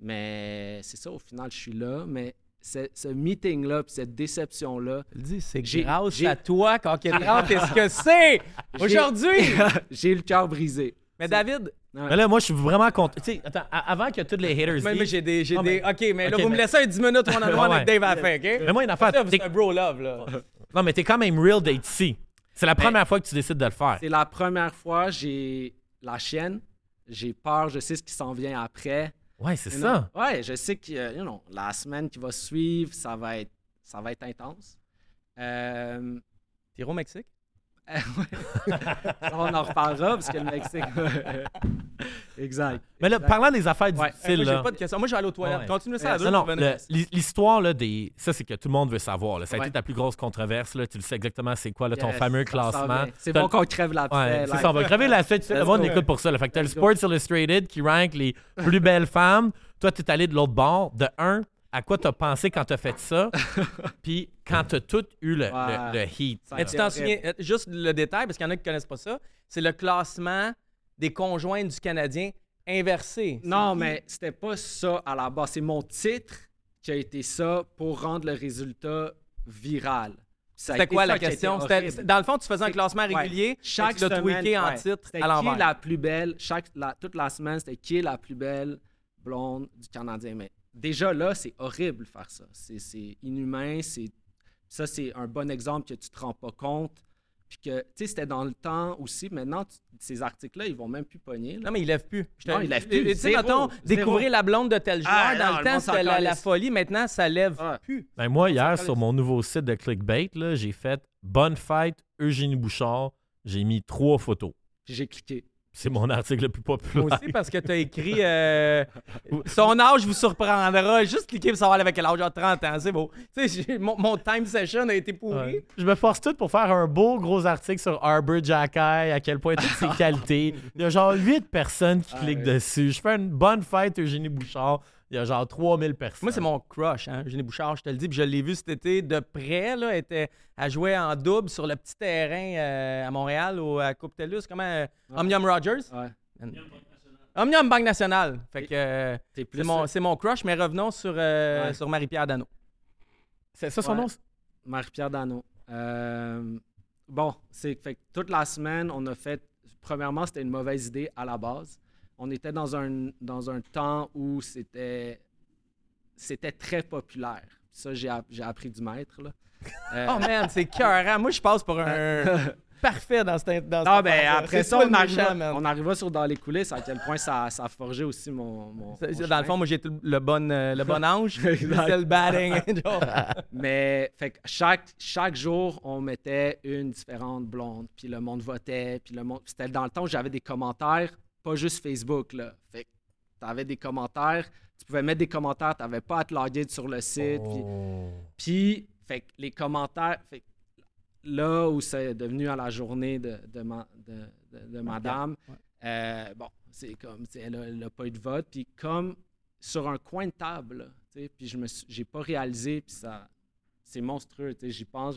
Mais c'est ça, au final, je suis là. Mais ce, meeting-là, puis cette déception-là, dis, c'est J'ai- grâce j'ai- à toi qu'Hockey 30 est ce que c'est aujourd'hui. j'ai le cœur brisé. Mais David, Ouais. Mais là, moi, je suis vraiment content. Tu sais, attends, avant que tous les haters mais, mais j'ai des. j'ai des- mais- OK, mais là, vous me laissez un 10 minutes one on one Ouais, avec Dave à la fin, OK? Mais moi, une affaire. C'est un bro love, là. Non, mais t'es quand même real d'être ici. C'est la première fois que tu décides de le faire. C'est la première fois, j'ai la chienne. J'ai peur, je sais ce qui s'en vient après. Ouais, c'est You ça. know? Ouais, je sais que euh, you know, la semaine qui va suivre, ça va être, ça va être intense. Euh, T'es au Mexique? Ouais. On en reparlera parce que le Mexique. exact. Mais là, exact. parlant des affaires Ouais. Moi, j'ai pas de questions. Moi, je vais aller aux toilettes. Ouais. Continue ça à deux. Non, l'histoire là, des. Ça, c'est que tout le monde veut savoir. là. Ça a Ouais. été ta plus grosse controverse. Là. Tu le sais exactement c'est quoi là, ton Yes, fameux classement. C'est T'as- bon qu'on crève la Ouais, c'est ça, on va crever la suite. Le monde go. l'écoute pour ça. là. Fait que t'as le. Sports Illustrated qui rank les plus belles femmes. Toi, t'es allé de l'autre bord. De un, à quoi t'as pensé quand t'as fait ça, puis quand t'as tout eu le, Ouais. le heat. Mais tu t'en souviens, euh, juste le détail, parce qu'il y en a qui connaissent pas ça, c'est le classement des conjoints du Canadien inversé. Non, mais c'était pas ça à la base. C'est mon titre qui a été ça pour rendre le résultat viral. C'était quoi la question? Dans le fond, tu faisais un classement ouais. régulier, Chaque tu semaine, tweaké en ouais. titre à qui l'envers. la plus belle, chaque, la- toute la semaine, c'était qui est la plus belle blonde du Canadien. Mais déjà là, c'est horrible faire ça. C'est, inhumain. C'est, ça, c'est un bon exemple que tu te rends pas compte. Puis que, tu sais, c'était dans le temps aussi. Maintenant, tu- ces articles-là, ils vont même plus pogner. là. Non, mais il lève plus. Non, il lève plus. Tu sais, mettons, découvrir la blonde de tel joueur, Ah, dans non, le temps, c'était la, folie. Maintenant, ça lève plus. Ben moi, hier, sur mon nouveau site de Clickbait, là, j'ai fait Bonne fête, Eugénie Bouchard. J'ai mis trois photos. J'ai cliqué. C'est mon article le plus populaire. Moi aussi, parce que tu as écrit euh, Son âge vous surprendra. Juste cliquer pour savoir avec quel âge j'ai 30 ans. C'est beau. Tu sais, j'ai- mon, mon time session a été pourri. Ouais. Je me force tout pour faire un beau gros article sur Arbor Jacky, à quel point toutes ses qualités. Il y a genre 8 personnes qui Ah, cliquent ouais. dessus. Je fais une bonne fête, Eugénie Bouchard. Il y a genre 3000 personnes. Moi, c'est mon crush, hein, Eugénie Bouchard, je te le dis. Puis je l'ai vu cet été de près. Là, elle, était, elle jouait en double sur le petit terrain euh, à Montréal, au, à Coupe TELUS. Comment euh, Omnium Rogers? Ouais. Omnium Banque Nationale. Fait que euh, c'est mon, c'est mon crush, mais revenons sur, euh, Ouais. sur Marie-Pierre Dano. C'est ça son Ouais. nom? Marie-Pierre Dano. Euh, bon, c'est fait que toute la semaine, on a fait. Premièrement, c'était une mauvaise idée à la base. On était dans un, dans un temps où c'était c'était très populaire. Ça, j'ai app- j'ai appris du maître. Là. Euh, Oh man, c'est cœur. Moi, je passe pour un parfait dans cette dans non, cette ben, après C'est ça, on arriva, on arriva sur dans les coulisses à quel point ça, ça a forgé aussi mon. mon- C'est- mon Dans le fond, moi, j'ai le bon, euh, le bon ange. C'est le batting. angel. Mais fait chaque, chaque jour, on mettait une différente blonde, puis le monde votait, puis le monde. C'était dans le temps où j'avais des commentaires, pas juste Facebook, là. Fait que t'avais des commentaires, tu pouvais mettre des commentaires, t'avais pas à te loguer sur le site. puis- Oh. Puis, fait les commentaires, fait là où c'est devenu à la journée de, de, ma- de- madame, euh, bon, c'est comme, tu elle n'a pas eu de vote. Puis comme sur un coin de table, tu puis je j'ai pas réalisé, puis ça, c'est monstrueux, tu j'y pense,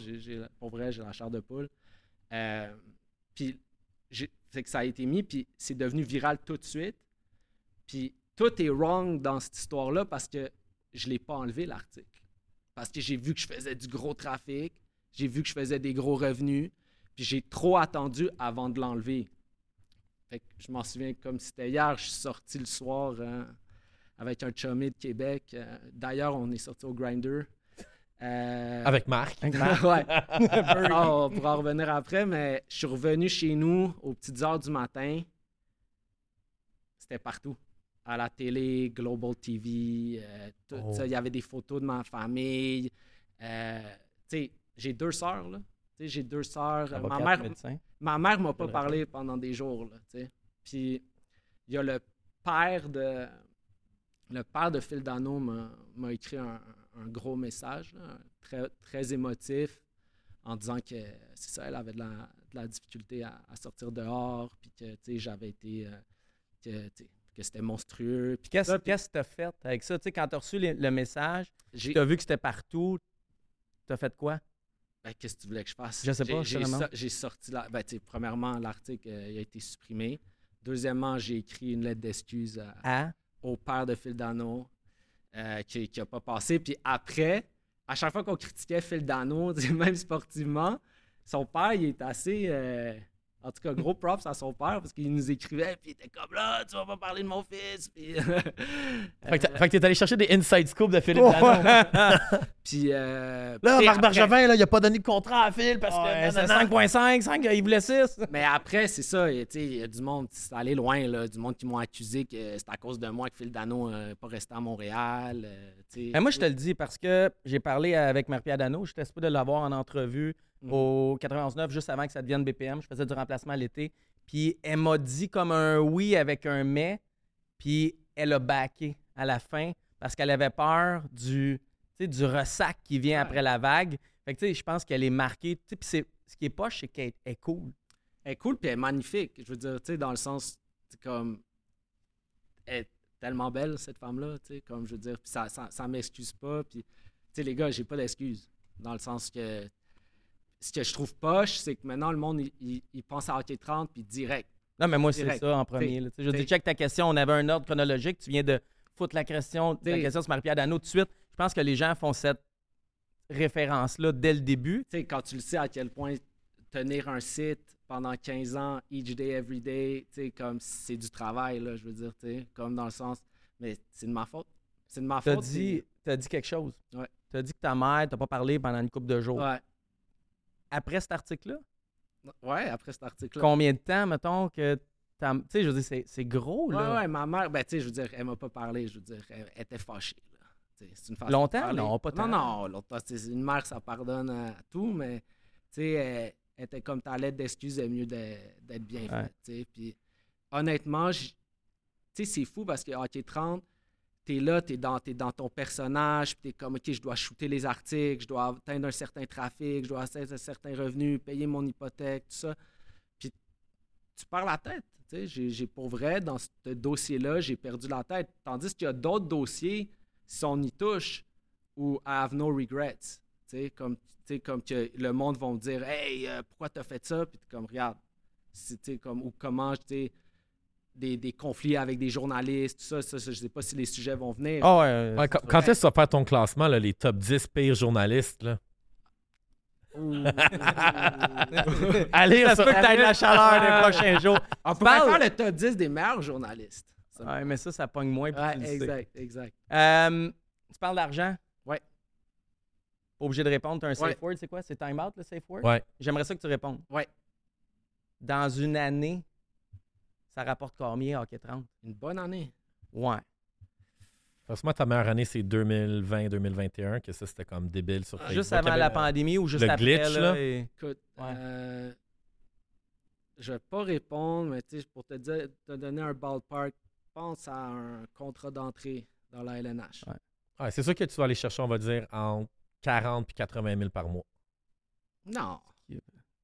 pour vrai, j'ai la chair de poule. Euh, puis, fait que ça a été mis, puis c'est devenu viral tout de suite. Puis tout est wrong dans cette histoire-là parce que je l'ai pas enlevé, l'article. Parce que j'ai vu que je faisais du gros trafic, j'ai vu que je faisais des gros revenus, puis j'ai trop attendu avant de l'enlever. Je m'en souviens comme c'était hier, je suis sorti le soir hein, avec un chummy de Québec. Euh, D'ailleurs, on est sorti au Grinder. Euh, Avec Marc. ouais. Ah, on pourra en revenir après, mais je suis revenu chez nous aux petites heures du matin. C'était partout. À la télé, Global TV, euh, tout Oh. ça. Il y avait des photos de ma famille. Euh, tu sais, j'ai deux sœurs, là. Tu sais, j'ai deux sœurs. Ma mère, médecin. Ma mère m'a pas parlé pendant des jours, là. Puis il y a le père de le père de Phil Dano m'a écrit un, un gros message, là, très, très émotif, en disant que c'est ça, elle avait de la, de la difficulté à, à sortir dehors, puis que j'avais été. euh, que, que c'était monstrueux. Puis Qu'est-ce que tu as fait avec ça? Quand tu as reçu les- le message, tu as vu que c'était partout, tu as fait quoi? Ben, qu'est-ce que tu voulais que je fasse? Je sais pas, J'ai, sorti. La, ben, premièrement, l'article euh, a été supprimé. Deuxièmement, j'ai écrit une lettre d'excuse à- au père de Phil Dano euh, qui n'a pas passé. Puis après, à chaque fois qu'on critiquait Phil Dano, même sportivement, son père, il est assez. euh, en tout cas, gros props à son père parce qu'il nous écrivait, puis il était comme là, tu vas pas parler de mon fils. Puis, Fait que t'as- fait que t'es allé chercher des inside scoops de Philippe Oh, Dano. puis, euh, Là, Marc Bergevin, là, il a pas donné de contrat à Phil parce que. C'est nanana. 5.5, 5, il voulait 6. Mais après, c'est ça, et, tu sais, il y a du monde, c'est allé loin, là, du monde qui m'ont accusé que c'est à cause de moi que Phil Dano n'est pas resté à Montréal. euh. Mais moi, je te le dis parce que j'ai parlé avec Marie-Pierre Dano. J'étais supposé de l'avoir en entrevue Mhm. au 91.9 juste avant que ça devienne BPM. Je faisais du remplacement l'été. Puis elle m'a dit comme un oui avec un mais. Puis elle a backé à la fin parce qu'elle avait peur du, du ressac qui vient après la vague. Fait que tu sais, je pense qu'elle est marquée. Tu sais, ce qui est poche, c'est qu'elle est cool. Elle est cool puis elle est magnifique. Je veux dire, tu sais, dans le sens, comme. elle- tellement belle, cette femme-là, tu sais, comme je veux dire, puis ça, ça, ça m'excuse pas, puis, tu sais, les gars, j'ai pas d'excuses, dans le sens que ce que je trouve poche, c'est que maintenant, le monde, il, il- il pense à hockey 30, puis direct. Non, mais moi, c'est ça en premier. Là. Je dis, check ta question. On avait un ordre chronologique. Tu viens de foutre la question, la question sur Marie-Pierre Dano tout de suite. Je pense que les gens font cette référence-là dès le début. Tu sais, quand tu le sais à quel point tenir un site pendant 15 ans, each day, every day, tu sais, comme c'est du travail, là, je veux dire, tu sais, comme dans le sens, mais c'est de ma faute. C'est de ma Tu as faute. dit, quelque chose. Ouais. Tu as dit que ta mère t'a pas parlé pendant une couple de jours. Ouais. Après cet article-là, Ouais, après cet article-là. combien de temps, mettons, que Tu sais, je veux dire, c'est- gros, Ouais, là. ouais, ma mère, ben, tu sais, je veux dire, elle m'a pas parlé, je veux dire, elle, elle était fâchée. là. C'est une façon de Longtemps? parler. Non, pas tant. Non, non, longtemps. Une mère, ça pardonne à tout, mais, tu sais, elle, elle était comme ta lettre d'excuse, c'est mieux de- d'être bien Ouais. faite, tu sais. Puis, honnêtement, tu sais, c'est fou parce que Hockey 30, t'es là, t'es dans, t'es dans ton personnage, puis t'es comme, OK, je dois shooter les articles, je dois atteindre un certain trafic, je dois atteindre un certain revenu, payer mon hypothèque, tout ça. Puis tu perds la tête. tu. J'ai, pour vrai, dans ce dossier-là, j'ai perdu la tête. Tandis qu'il y a d'autres dossiers, si on y touche, où I have no regrets. tu sais, Comme, tu comme que le monde va me dire Hey, euh, pourquoi t'as fait ça? Puis comme, regarde, tu comme, ou comment, tu des, des conflits avec des journalistes, tout ça, ça, ça, je sais pas si les sujets vont venir. Ah ouais. euh, Ouais, quand quand est-ce que tu vas faire ton classement, là, les top 10 pires journalistes? Là? Allez, ça se peut que la chaleur des Euh, prochains jours. On pourrait faire le top 10 des meilleurs journalistes. Ça- Ouais, mais ça, ça pogne moins. Ouais, sais. exact, exact. Euh, tu parles d'argent? Ouais. Pas obligé de répondre. Tu as un safe Ouais. word, c'est quoi? C'est time out, le safe word? Ouais. J'aimerais ça que tu répondes. Ouais. Dans une année, ça rapporte combien, Hockey 30? Une bonne année. Ouais. Forcément, ta meilleure année, c'est 2020-2021, que ça, c'était comme débile sur Facebook. Juste avant la pandémie ou juste le après? glitch, là, là? et- Écoute, Ouais. euh, je vais pas répondre, mais tu sais, pour te, dire, te donner un ballpark, pense à un contrat d'entrée dans la LNH. Ouais. Ouais, c'est sûr que tu vas aller chercher, on va dire, entre 40 et 80 000 par mois. Non.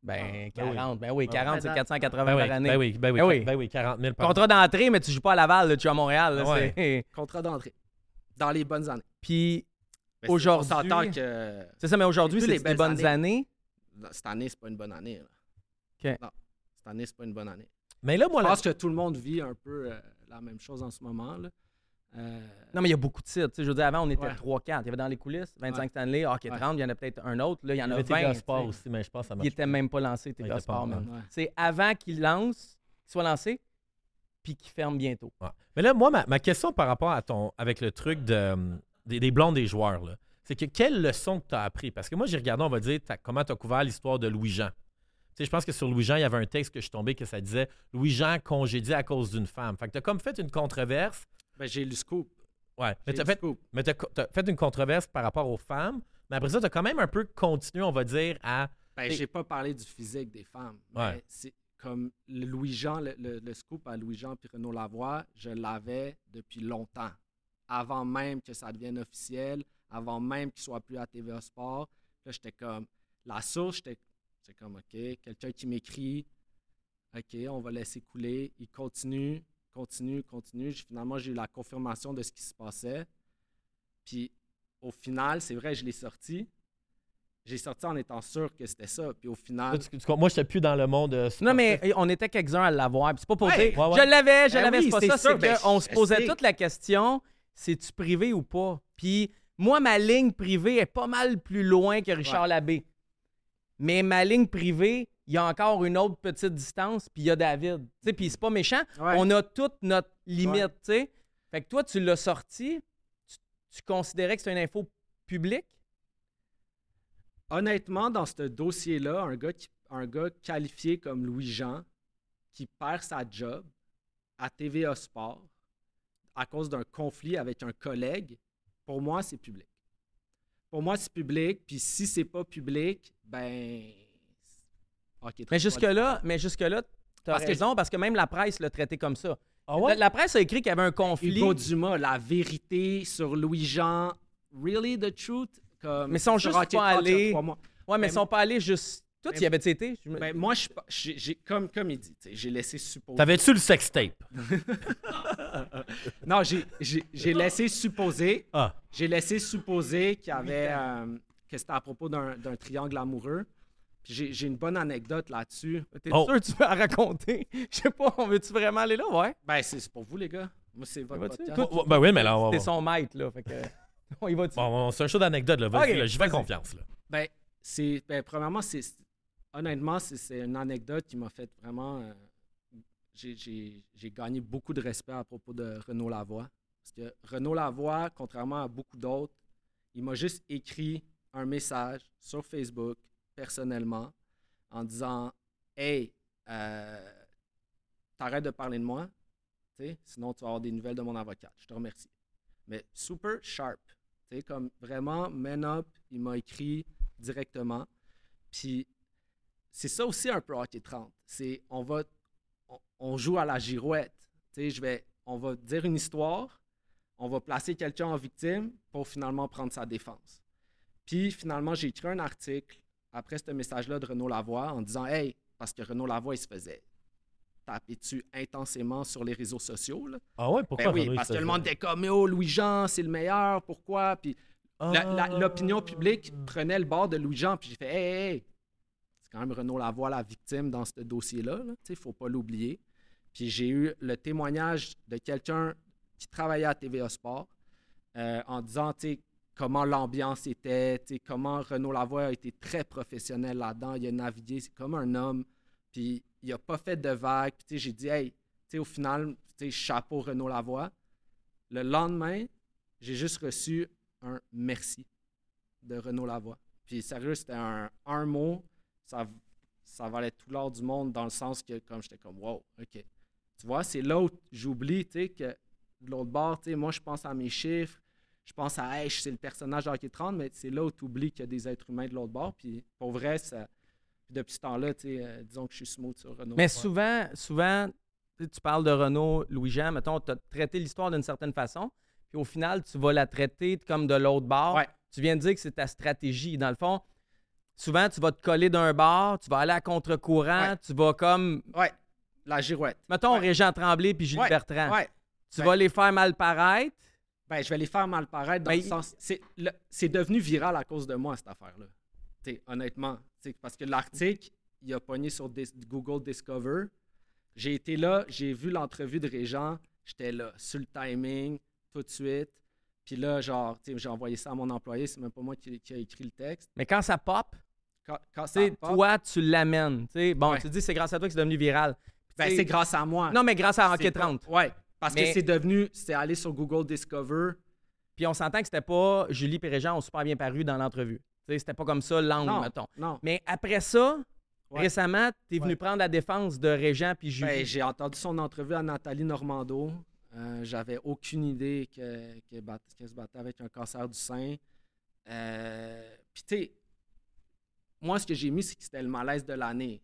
Ben, Ah, ben oui. 40. Ben oui, Ah, 40, ben, c'est dans- 480 Ben oui, par année. ben oui, ben oui, Ben oui. ben oui, 40 000 par Contrat d'entrée, mais tu joues pas à Laval, là, tu joues à Montréal. là, Ah ouais. c'est- Contrat d'entrée. Dans les bonnes années. Puis, Aujourd'hui- On que c'est ça, mais aujourd'hui, c'est les des bonnes années. cette année, c'est pas une bonne année. là. OK. Non. Cette année, c'est pas une bonne année. Mais là, moi, Je là, pense que tout le monde vit un peu euh, la même chose en ce moment. Là. Euh, Non, mais il y a beaucoup de sais, Je veux dire, avant, on était Ouais. 3-4. Il y avait dans les coulisses 25 Ouais. Stanley, Hockey Ouais. 30, il y en a peut-être un autre. Là, il y en il y a avait 20. TVA tu Sport aussi, mais je pense que ça Il marche. était même pas lancé, Sport. C'est avant qu'il lance, qu'il soit lancé, puis qu'il ferme bientôt. Ouais. Mais là, moi, ma, ma question par rapport à ton. avec le truc de, euh, des, des blondes des joueurs, là, c'est que quelle leçon que tu as appris? Parce que moi, j'ai regardé, on va dire, t'as- comment tu as couvert l'histoire de Louis-Jean. Tu sais, je pense que sur Louis-Jean, il y avait un texte que je suis tombé que ça disait Louis-Jean congédié à cause d'une femme. Fait que tu as comme fait une controverse. Ben, j'ai lu Scoop. Ouais. Mais fait, t'as- t'as fait une controverse par rapport aux femmes. Mais après ça, tu as quand même un peu continué, on va dire, à. Ben, j'ai pas parlé du physique des femmes. Ouais. Mais c'est comme le Louis-Jean, le, le- le scoop à Louis-Jean puis Renaud Lavoie, je l'avais depuis longtemps. Avant même que ça devienne officiel, avant même qu'il soit plus à TVA Sport. Là, j'étais comme. La source, j'étais j'étais comme, OK, quelqu'un qui m'écrit, OK, on va laisser couler. Il continue, continue, continue. J'ai- Finalement, j'ai eu la confirmation de ce qui se passait. Puis, au final, c'est vrai, je l'ai sorti. J'ai sorti en étant sûr que c'était ça. Puis au final, Là, tu- tu- moi, je n'étais plus dans le monde. euh, Non, mais on était quelques-uns à l'avoir. Puis c'est pas pour Ouais, dire. ouais, ouais. Je l'avais, je Ben l'avais. oui, c'est pas ça. C'est ben, qu'on se posait toute la question c'est-tu privé ou pas? Puis moi, ma ligne privée est pas mal plus loin que Richard Ouais. Labbé. Mais ma ligne privée, il y a encore une autre petite distance, puis il y a David. Puis c'est pas méchant. Ouais. On a toute notre limite. Fait que toi, tu l'as sorti, tu, tu considérais que c'est une info publique? honnêtement, dans ce dossier-là, un gars, qui- un gars qualifié comme Louis-Jean, qui perd sa job à TVA Sport à cause d'un conflit avec un collègue, pour moi, c'est public. Pour moi, c'est public. Puis si c'est pas public, ben. Mais jusque-là, mais jusque-là, t'as Parce que- raison, parce que même la presse l'a traité comme ça. Ah ouais? La, la presse a écrit qu'il y avait un conflit. Hugo Dumas, la vérité sur Louis-Jean. Really the truth? Comme Mais ils sont juste pas allés-. Ouais, mais Mais- ils sont pas allés juste Toi, tu y avais-tu été? Je me- Ben, moi, je suis pas- j'ai, j'ai- comme, comme il dit, tu sais, j'ai laissé supposer. T'avais-tu le sextape? Non, j'ai, j'ai, j'ai laissé supposer. Ah. J'ai laissé supposer qu'il y avait. euh, que c'était à propos d'un, d'un triangle amoureux. J'ai, une bonne anecdote là-dessus. T'es Oh. sûr que tu veux la raconter? Je sais pas, on veut-tu vraiment aller là? Ouais. Ben, c'est, pour vous, les gars. Moi, c'est votre podcast. Toi, Oh, ben oui, mais là, on va. T'es son maître, là. Fait que. On y va dessus. Bon, c'est un show d'anecdote, là. Vas-y, j'y fais confiance, là. Ben, c'est, ben, premièrement, c'est, honnêtement, c'est, une anecdote qui m'a fait vraiment. euh, j'ai gagné beaucoup de respect à propos de Renaud Lavoie. Parce que Renaud Lavoie, contrairement à beaucoup d'autres, il m'a juste écrit un message sur Facebook, personnellement, en disant Hey, euh, t'arrêtes de parler de moi, sinon tu vas avoir des nouvelles de mon avocat. Je te remercie. Mais super sharp. Comme vraiment, man up, il m'a écrit directement. Puis c'est ça aussi un peu hockey 30. C'est on va on, joue à la girouette. Je vais on va dire une histoire, on va placer quelqu'un en victime pour finalement prendre sa défense. Puis finalement, j'ai écrit un article après ce message-là de Renaud Lavoie en disant Hey, parce que Renaud Lavoie, il se faisait taper dessus intensément sur les réseaux sociaux. là? Ah ouais, pourquoi? Ben oui, Renaud, il parce que le monde était comme Oh, Louis-Jean, c'est le meilleur, pourquoi? Puis Ah. l'opinion publique prenait le bord de Louis-Jean, puis j'ai fait Hey, hey, hey, c'est quand même Renaud Lavoie la victime dans ce dossier-là, il ne faut pas l'oublier. Puis j'ai eu le témoignage de quelqu'un qui travaillait à TVA Sport euh, en disant tu sais, comment l'ambiance était, comment Renaud Lavoie a été très professionnel là-dedans. Il a navigué c'est comme un homme, puis il n'a pas fait de vagues. Puis j'ai dit, hey, au final, chapeau Renaud Lavoie. Le lendemain, j'ai juste reçu un merci de Renaud Lavoie. Puis sérieux, c'était un, un mot, ça, ça valait tout l'or du monde dans le sens que, comme j'étais comme, wow, OK. Tu vois, c'est là où j'oublie, tu sais, que de l'autre bord, tu sais, moi, je pense à mes chiffres, je pense à H, c'est le personnage d'Hockey 30, mais c'est là où tu oublies qu'il y a des êtres humains de l'autre bord. Puis pour vrai, ça, puis depuis ce temps-là, euh, disons que je suis smooth sur Renaud. Mais souvent, souvent, tu parles de Renaud, Louis-Jean, mettons, tu as traité l'histoire d'une certaine façon, puis au final, tu vas la traiter comme de l'autre bord. Ouais. Tu viens de dire que c'est ta stratégie. Dans le fond, souvent, tu vas te coller d'un bord, tu vas aller à contre-courant, Ouais. tu vas comme, Ouais, la girouette. mettons, Ouais. Régent Tremblay puis Gilles Ouais, Bertrand. Ouais. Tu vas les faire mal paraître. Ben, je vais les faire mal paraître dans Ben, le sens. C'est, devenu viral à cause de moi, cette affaire-là. Honnêtement. Parce que l'article, il a pogné sur Dis- Google Discover. J'ai été là, j'ai vu l'entrevue de Régent. J'étais là, sur le timing, tout de suite. Puis là, genre, j'ai envoyé ça à mon employé. C'est même pas moi qui, qui a écrit le texte. Mais quand ça pop, Quand, quand tu ça sais, pop, toi, tu l'amènes. Bon, Ouais. tu dis c'est grâce à toi que c'est devenu viral. ben, c'est grâce à moi. Non, mais grâce à pas- 30. Ouais, parce Mais- que c'est devenu, c'est allé sur Google Discover. Puis on s'entend que c'était pas Julie et Régent ont super bien paru dans l'entrevue. C'était pas comme ça l'angle, mettons. non. Mais après ça, Ouais. récemment, tu es venu Ouais. prendre la défense de Régent puis Julie. Ben, j'ai entendu son entrevue à Nathalie Normando. Euh, J'avais aucune idée que- qu'elle qu'elle se battait avec un cancer du sein. Euh, Puis, tu sais, moi, ce que j'ai mis, c'est que c'était le malaise de l'année.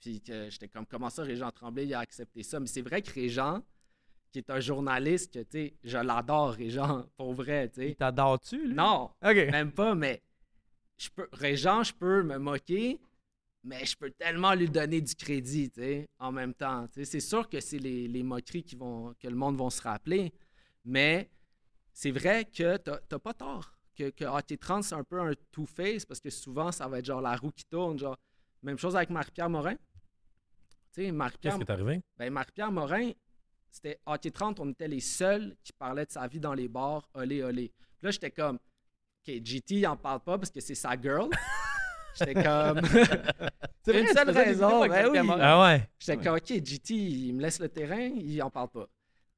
Puis que j'étais comme, comment ça, Régent Tremblay, il a accepté ça? Mais c'est vrai que Régent, qui est un journaliste, que, tu sais, je l'adore, Régent, pour vrai, tu Il sais. t'adore-tu, lui? Non, même pas, mais je peux, Régent, je peux me moquer, mais je peux tellement lui donner du crédit, tu sais, en même temps. tu sais. C'est sûr que c'est les, les moqueries qui vont, que le monde va se rappeler, mais c'est vrai que t'as pas tort. Que, que Hockey 30, c'est un peu un two-face, parce que souvent, ça va être genre la roue qui tourne, genre... Même chose avec Marie-Pierre Morin. Tu sais, Marie-Pierre Qu'est-ce qui est arrivé? ben, Marie-Pierre Morin, c'était Hockey 30, on était les seuls qui parlaient de sa vie dans les bars, olé, olé. Puis là, j'étais comme, OK, GT, il en parle pas parce que c'est sa girl. j'étais comme, C'est vrai, une seule raison, ben Marie-Pierre oui. Ah ouais. j'étais comme, OK, GT, il me laisse le terrain, il en parle pas.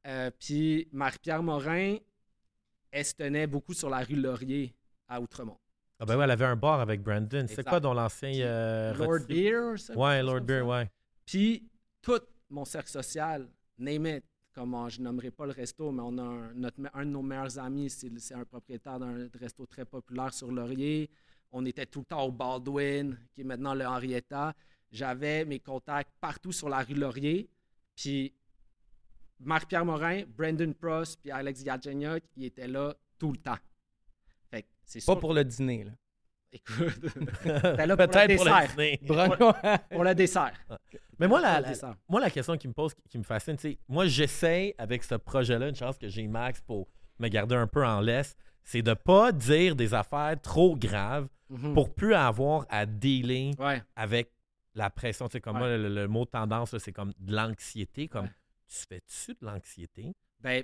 Euh, puis Marie-Pierre Morin, elle se tenait beaucoup sur la rue Laurier à Outremont. Ah ben ouais, elle avait un bar avec Brandon. C'est quoi dont l'ancien euh, Lord retiré? Beer, ça? Ouais, Lord Beer, ouais. Puis tout mon cercle social, name it, comment je nommerai pas le resto, mais on a un, notre, me- un de nos meilleurs amis, c'est un propriétaire d'un resto très populaire sur Laurier. On était tout le temps au Baldwin, qui est maintenant le Henrietta. J'avais mes contacts partout sur la rue Laurier. Puis Marc-Pierre Morin, Brandon Prost, puis Alex Galchenyuk, ils étaient là tout le temps. Fait c'est Pas pour le dîner, là. Écoute, là pour le Peut-être pour le Pour le dessert. Mais moi, la, Pour moi, la question qui me pose, qui me fascine, c'est moi, j'essaie avec ce projet-là, une chance que j'ai Max pour me garder un peu en laisse, c'est de pas dire des affaires trop graves Mhm. pour plus avoir à dealer Ouais. avec la pression. Tu sais, comme Ouais. moi, le, le mot tendance, là, c'est comme de l'anxiété. Comme, Ouais. tu fais-tu de l'anxiété? Ben,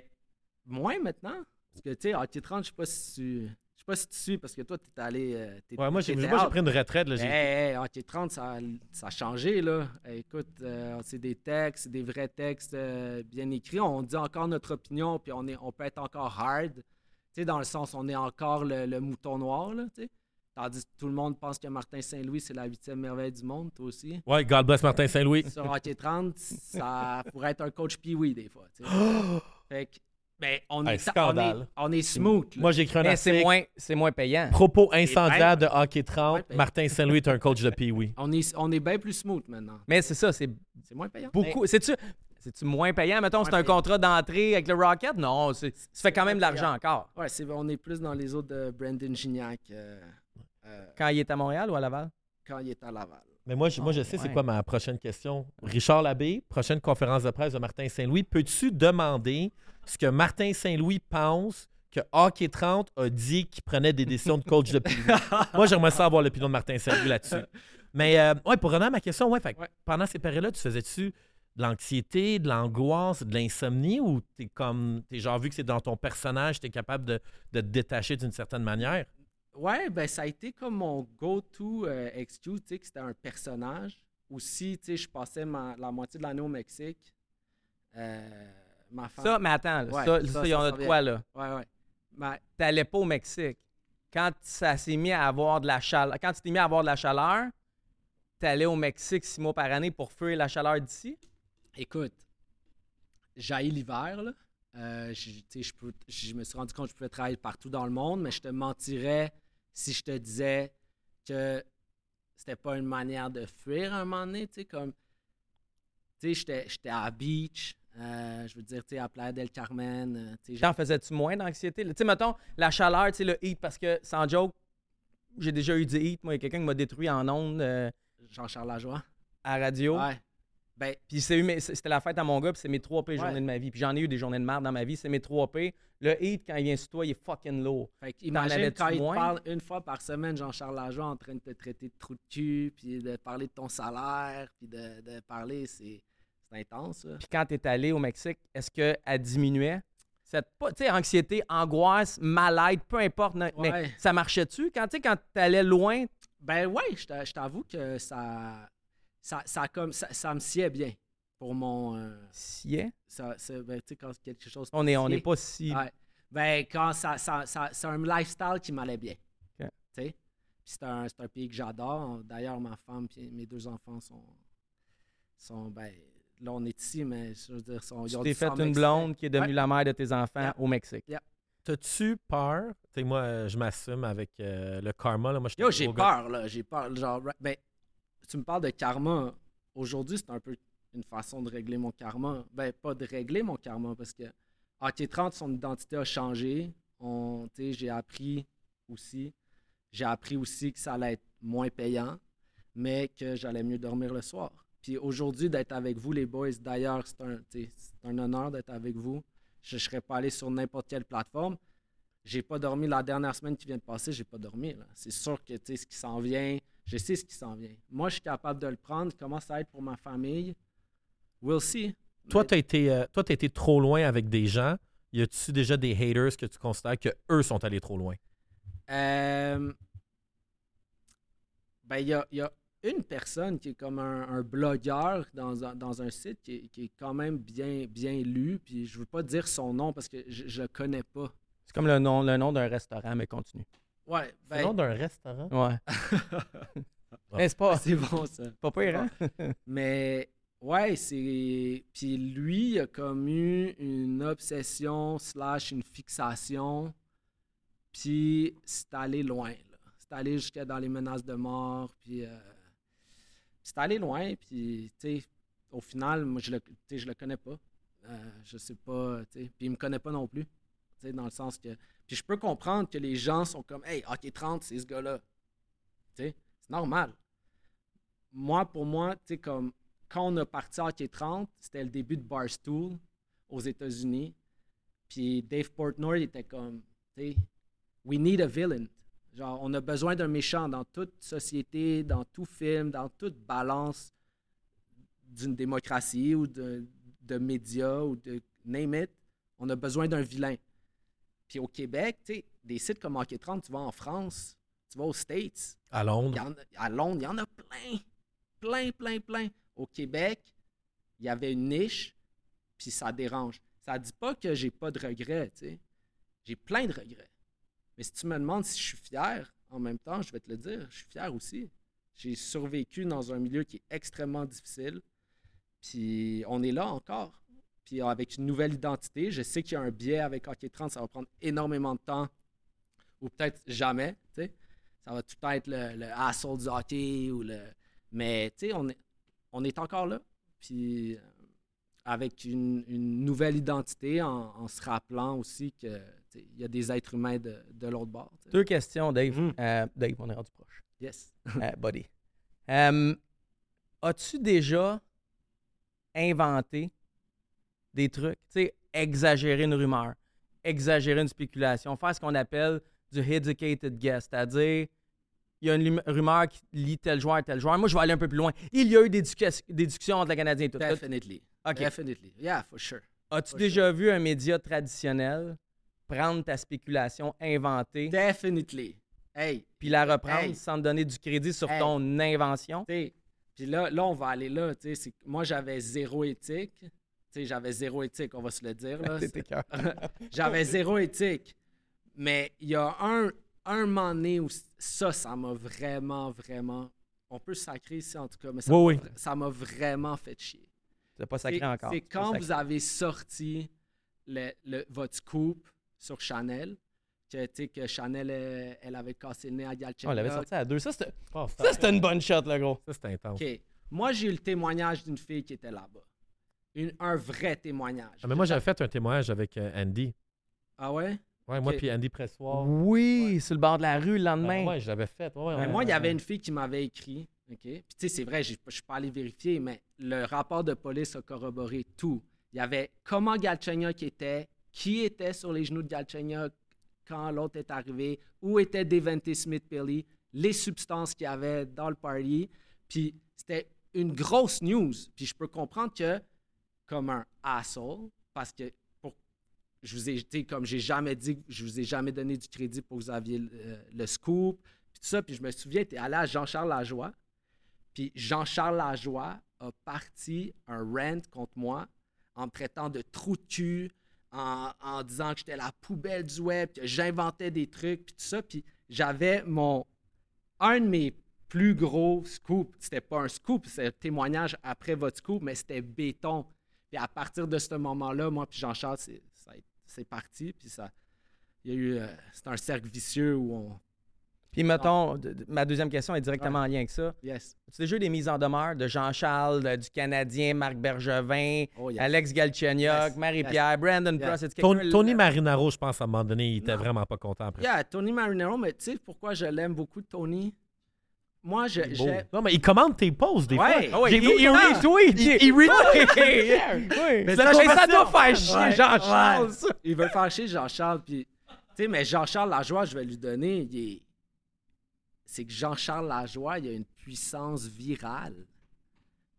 moins maintenant. Parce que, tu sais, hockey 30, je sais pas si tu. Sais pas si tu suis parce que toi, t'es allé. euh, t'es- Ouais, moi, j'ai pris une retraite. Là, j'ai- Hey, hey, hockey 30, ça, ça a changé, là. Écoute, euh, c'est des textes, des vrais textes euh, bien écrits. On dit encore notre opinion, puis on, est, on peut être encore hard. Tu sais, dans le sens, on est encore le, le mouton noir, là, tu sais. Tandis que tout le monde pense que Martin Saint-Louis, c'est la huitième merveille du monde, toi aussi. Ouais, God bless Martin Saint-Louis. Sur hockey 30, ça pourrait être un coach pee des fois, tu sais. Fait que, ben, on, Hey, est, on, est, scandale. on est smooth, là. Moi, j'ai écrit un mais c'est moins, c'est moins payant. Propos incendiaires de hockey 30. Ouais, ben- Martin Saint-Louis est un coach de Pee-Wee. On est, on est bien plus smooth maintenant. Mais c'est ça, c'est moins payant. beaucoup. C'est-tu, c'est-tu moins payant? Mettons, c'est un payant. contrat d'entrée avec le Rocket? Non, tu fais quand même de l'argent encore. Ouais, on est plus dans les autres de Brandon Gignac euh, euh, Quand il est à Montréal ou à Laval? quand il est à Laval. Mais moi, je, moi, je Oh, sais c'est quoi ma prochaine question. Richard Labbé, prochaine conférence de presse de Martin Saint-Louis. Peux-tu demander ce que Martin Saint-Louis pense que Hockey 30 a dit qu'il prenait des décisions de coach de moi, j'aimerais savoir l'opinion de Martin Saint-Louis là-dessus. Mais, euh, ouais, pour revenir à ma question, ouais, fait que Ouais. pendant ces périodes-là, tu faisais-tu de l'anxiété, de l'angoisse, de l'insomnie ou t'es comme, t'es genre vu que c'est dans ton personnage, t'es capable de, de te détacher d'une certaine manière? Ouais, ben ça a été comme mon go-to euh, excuse, tu sais, que c'était un personnage. Aussi, tu sais, je passais ma- la moitié de l'année au Mexique. Euh, ma femme. Ça, mais attends, là, Ouais, ça, ça, ça, ça il y en a de quoi, là? Ouais, ouais. Ben, T'allais pas au Mexique. Quand ça s'est mis à avoir de la chaleur, quand tu t'es mis à avoir de la chaleur, t'allais au Mexique six mois par année pour fuir la chaleur d'ici? écoute, j'ai l'hiver, là. Euh, je peux- je me suis rendu compte que je pouvais travailler partout dans le monde, mais je te mentirais si je te disais que c'était pas une manière de fuir à un moment donné, tu sais, comme... Tu sais, j'étais- j'étais à la beach, euh, je veux dire, tu sais, à Playa del Carmen, euh, T'en faisais-tu moins d'anxiété? Tu sais, mettons, la chaleur, tu sais, le heat, parce que, sans joke, j'ai déjà eu du heat. Moi, il y a quelqu'un qui m'a détruit en ondes euh, Jean-Charles Lajoie. à la radio. Ouais. Ben, Puis c'est eu mes- c'était la fête à mon gars, puis c'est mes 3 P Ouais. journées de ma vie. Puis j'en ai eu des journées de merde dans ma vie, c'est mes 3 P. Le heat, quand il vient sur toi, il est fucking lourd. Fait imagine quand il te parle une fois par semaine, Jean-Charles Lajoie, en train de te traiter de trou de cul, puis de parler de ton salaire, puis de, de parler, c'est intense. Puis quand t'es allé au Mexique, est-ce qu'elle diminuait? Cette, tu anxiété, angoisse, mal-être, peu importe. Mais ça marchait-tu? Quand, tu quand t'allais loin, Ben ouais, je t'a- je t'avoue que ça, ça, ça, comme, ça, ça me sied bien pour mon... euh, sied. ça, ben, tu sais, quand quelque chose... On n'est on est pas si... Ouais. Ben, quand ça, ça, ça- c'est un lifestyle qui m'allait bien. Tu sais? C'est un, un pays que j'adore. D'ailleurs, ma femme et mes deux enfants sont, sont. Ben, là, on est ici, mais je veux dire, ils Tu t'es fait une blonde qui est devenue Ouais. la mère de tes enfants Yeah. au Mexique. T'as-tu peur? Tu sais, moi, euh, je m'assume avec euh, le karma. Là. Moi, Yo, j'ai peur, là. J'ai peur. Genre, ben, tu me parles de karma. Aujourd'hui, c'est un peu une façon de régler mon karma. Ben, pas de régler mon karma, parce que Hockey 30, son identité a changé. On, tu sais, j'ai appris aussi. J'ai appris aussi que ça allait être moins payant, mais que j'allais mieux dormir le soir. Puis aujourd'hui, d'être avec vous, les boys, d'ailleurs, c'est un, honneur d'être avec vous. Je ne serais pas allé sur n'importe quelle plateforme. J'ai pas dormi la dernière semaine qui vient de passer, j'ai pas dormi. C'est sûr que tu sais ce qui s'en vient, je sais ce qui s'en vient. Moi, je suis capable de le prendre. Comment ça va être pour ma famille? We'll see. Toi, Mais- tu as été, euh, toi, été trop loin avec des gens. Y a-tu déjà des haters que tu considères que eux sont allés trop loin? Euh, ben, il y a, il y a une personne qui est comme un, un blogueur dans un, dans un site qui est, qui est quand même bien, bien lu. Puis je veux pas dire son nom parce que je, je le connais pas. C'est comme le nom, le nom d'un restaurant, mais continue. Ouais, C'est le ben, nom d'un restaurant? Ouais. Mais c'est pas, c'est bon ça. pas pire, hein? Mais ouais, c'est. Puis lui, il a comme eu une obsession slash une fixation. Puis c'est allé loin. là. C'est allé jusqu'à dans les menaces de mort. Puis euh, c'est allé loin. Puis au final, moi, je le, je le connais pas. Euh, je sais pas. Puis il me connaît pas non plus. Dans le sens que. Puis je peux comprendre que les gens sont comme, hey, OK 30, c'est ce gars-là. c'est normal. Moi, pour moi, comme quand on a parti à Hockey 30, c'était le début de Barstool aux États-Unis. Puis Dave Portnoy était comme, we need a villain. Genre, on a besoin d'un méchant dans toute société, dans tout film, dans toute balance d'une démocratie ou de, de médias ou de name it. On a besoin d'un vilain. Puis au Québec, tu sais, des sites comme Hockey 30, tu vas en France, tu vas aux States, À Londres. a- à Londres, il y en a plein. Plein, plein, plein. Au Québec, il y avait une niche, puis ça dérange. Ça dit pas que j'ai pas de regrets, tu sais. J'ai plein de regrets. Mais si tu me demandes si je suis fier, en même temps, je vais te le dire, je suis fier aussi. J'ai survécu dans un milieu qui est extrêmement difficile. Puis on est là encore. Puis avec une nouvelle identité, je sais qu'il y a un biais avec Hockey 30, ça va prendre énormément de temps. Ou peut-être jamais, tu sais ça va tout être le, le asshole du hockey ou le. Mais on est, on est encore là. Puis euh, avec une, nouvelle identité, en, se rappelant aussi que il y a des êtres humains de, de l'autre bord. Deux questions, Dave. Mhm. Euh, Dave, on est rendu proche. Yes. Euh, buddy. Euh, As-tu déjà inventé des trucs? Tu sais, exagérer une rumeur, exagérer une spéculation, faire ce qu'on appelle du educated guess, c'est-à-dire, il y a une rumeur qui lie tel joueur, tel joueur. Moi, je vais aller un peu plus loin. Il y a eu des, des discussions entre le Canadien et tout. Definitely. OK. Definitely. Yeah, for sure. As-tu déjà vu un média traditionnel prendre ta spéculation inventée Definitely. Hey, puis la reprendre Hey. sans te donner du crédit sur Hey. ton invention? puis là, là, on va aller là. Moi, j'avais zéro éthique. Tu sais, j'avais zéro éthique, on va se le dire. J'avais zéro éthique. Mais il y a un, un moment donné où ça, ça m'a vraiment, vraiment. On peut sacrer ici en tout cas, mais ça Oui, m'a oui. vraiment fait chier. C'est pas sacré encore. c'est quand vous avez sorti le, le- votre scoop sur Chanel, que, tu sais, que Chanel, elle, elle avait cassé le nez à On Galchenyuk. l'avait sorti à deux. Ça, c'était Oh, ça, c'était une bonne shot, le gros. Ça, c'était intense. OK. Moi, j'ai eu le témoignage d'une fille qui était là-bas. Une- un vrai témoignage. Ah, mais moi, j'avais fait un témoignage avec euh, Andy. Ah ouais? Ouais, moi puis Andy Pressoir. Oui, sur le bord de la rue le lendemain. Ben, ouais, je l'avais fait. Ouais, ouais, Mais ouais. moi, il y avait une fille qui m'avait écrit. OK? Puis, tu sais, c'est vrai, je suis pas allé vérifier, mais le rapport de police a corroboré tout. Il y avait comment Galchenyuk était, qui était sur les genoux de Galchenyuk quand l'autre est arrivé, où était Devante Smith-Pelly, les substances qu'il y avait dans le party. Puis, c'était une grosse news. Puis, je peux comprendre que, comme un asshole, parce que je vous ai, comme j'ai jamais dit, je vous ai jamais donné du crédit pour que vous aviez le, euh, scoop, puis tout ça. Puis je me souviens, tu allé à Jean-Charles Lajoie, puis Jean-Charles Lajoie a parti un rant contre moi en me traitant de trou de cul, en, disant que j'étais la poubelle du web, que j'inventais des trucs, puis tout ça. Puis j'avais mon. Un de mes plus gros scoops, c'était pas un scoop, c'est un témoignage après votre scoop, mais c'était béton. Puis à partir de ce moment-là, moi puis Jean-Charles, c'est parti. Puis ça. Il y a eu. euh, c'est un cercle vicieux où on. Puis mettons, ma deuxième question est directement en lien avec ça. Yes. As-tu déjà eu des mises en demeure de Jean-Charles, de- du Canadien, Marc Bergevin, Oh, yes. Alex Galchenyuk, Yes. Marie-Pierre, Brandon que Tony, Tony Marinaro, je pense, à un moment donné, il était Non. vraiment pas content après. Yeah, Tony Marinero, mais tu sais pourquoi je l'aime beaucoup, Tony? Moi, je, Non, mais il commande tes posts des Ouais. fois. Ah ouais, J'ai il, retweet. Il- il retweet. Oui. Mais Ça, la doit faire chier Ouais. Jean-Charles, il veut faire chier Jean-Charles. Puis, tu sais, mais Jean-Charles Lajoie, je vais lui donner, il est- c'est que Jean-Charles Lajoie, il a une puissance virale.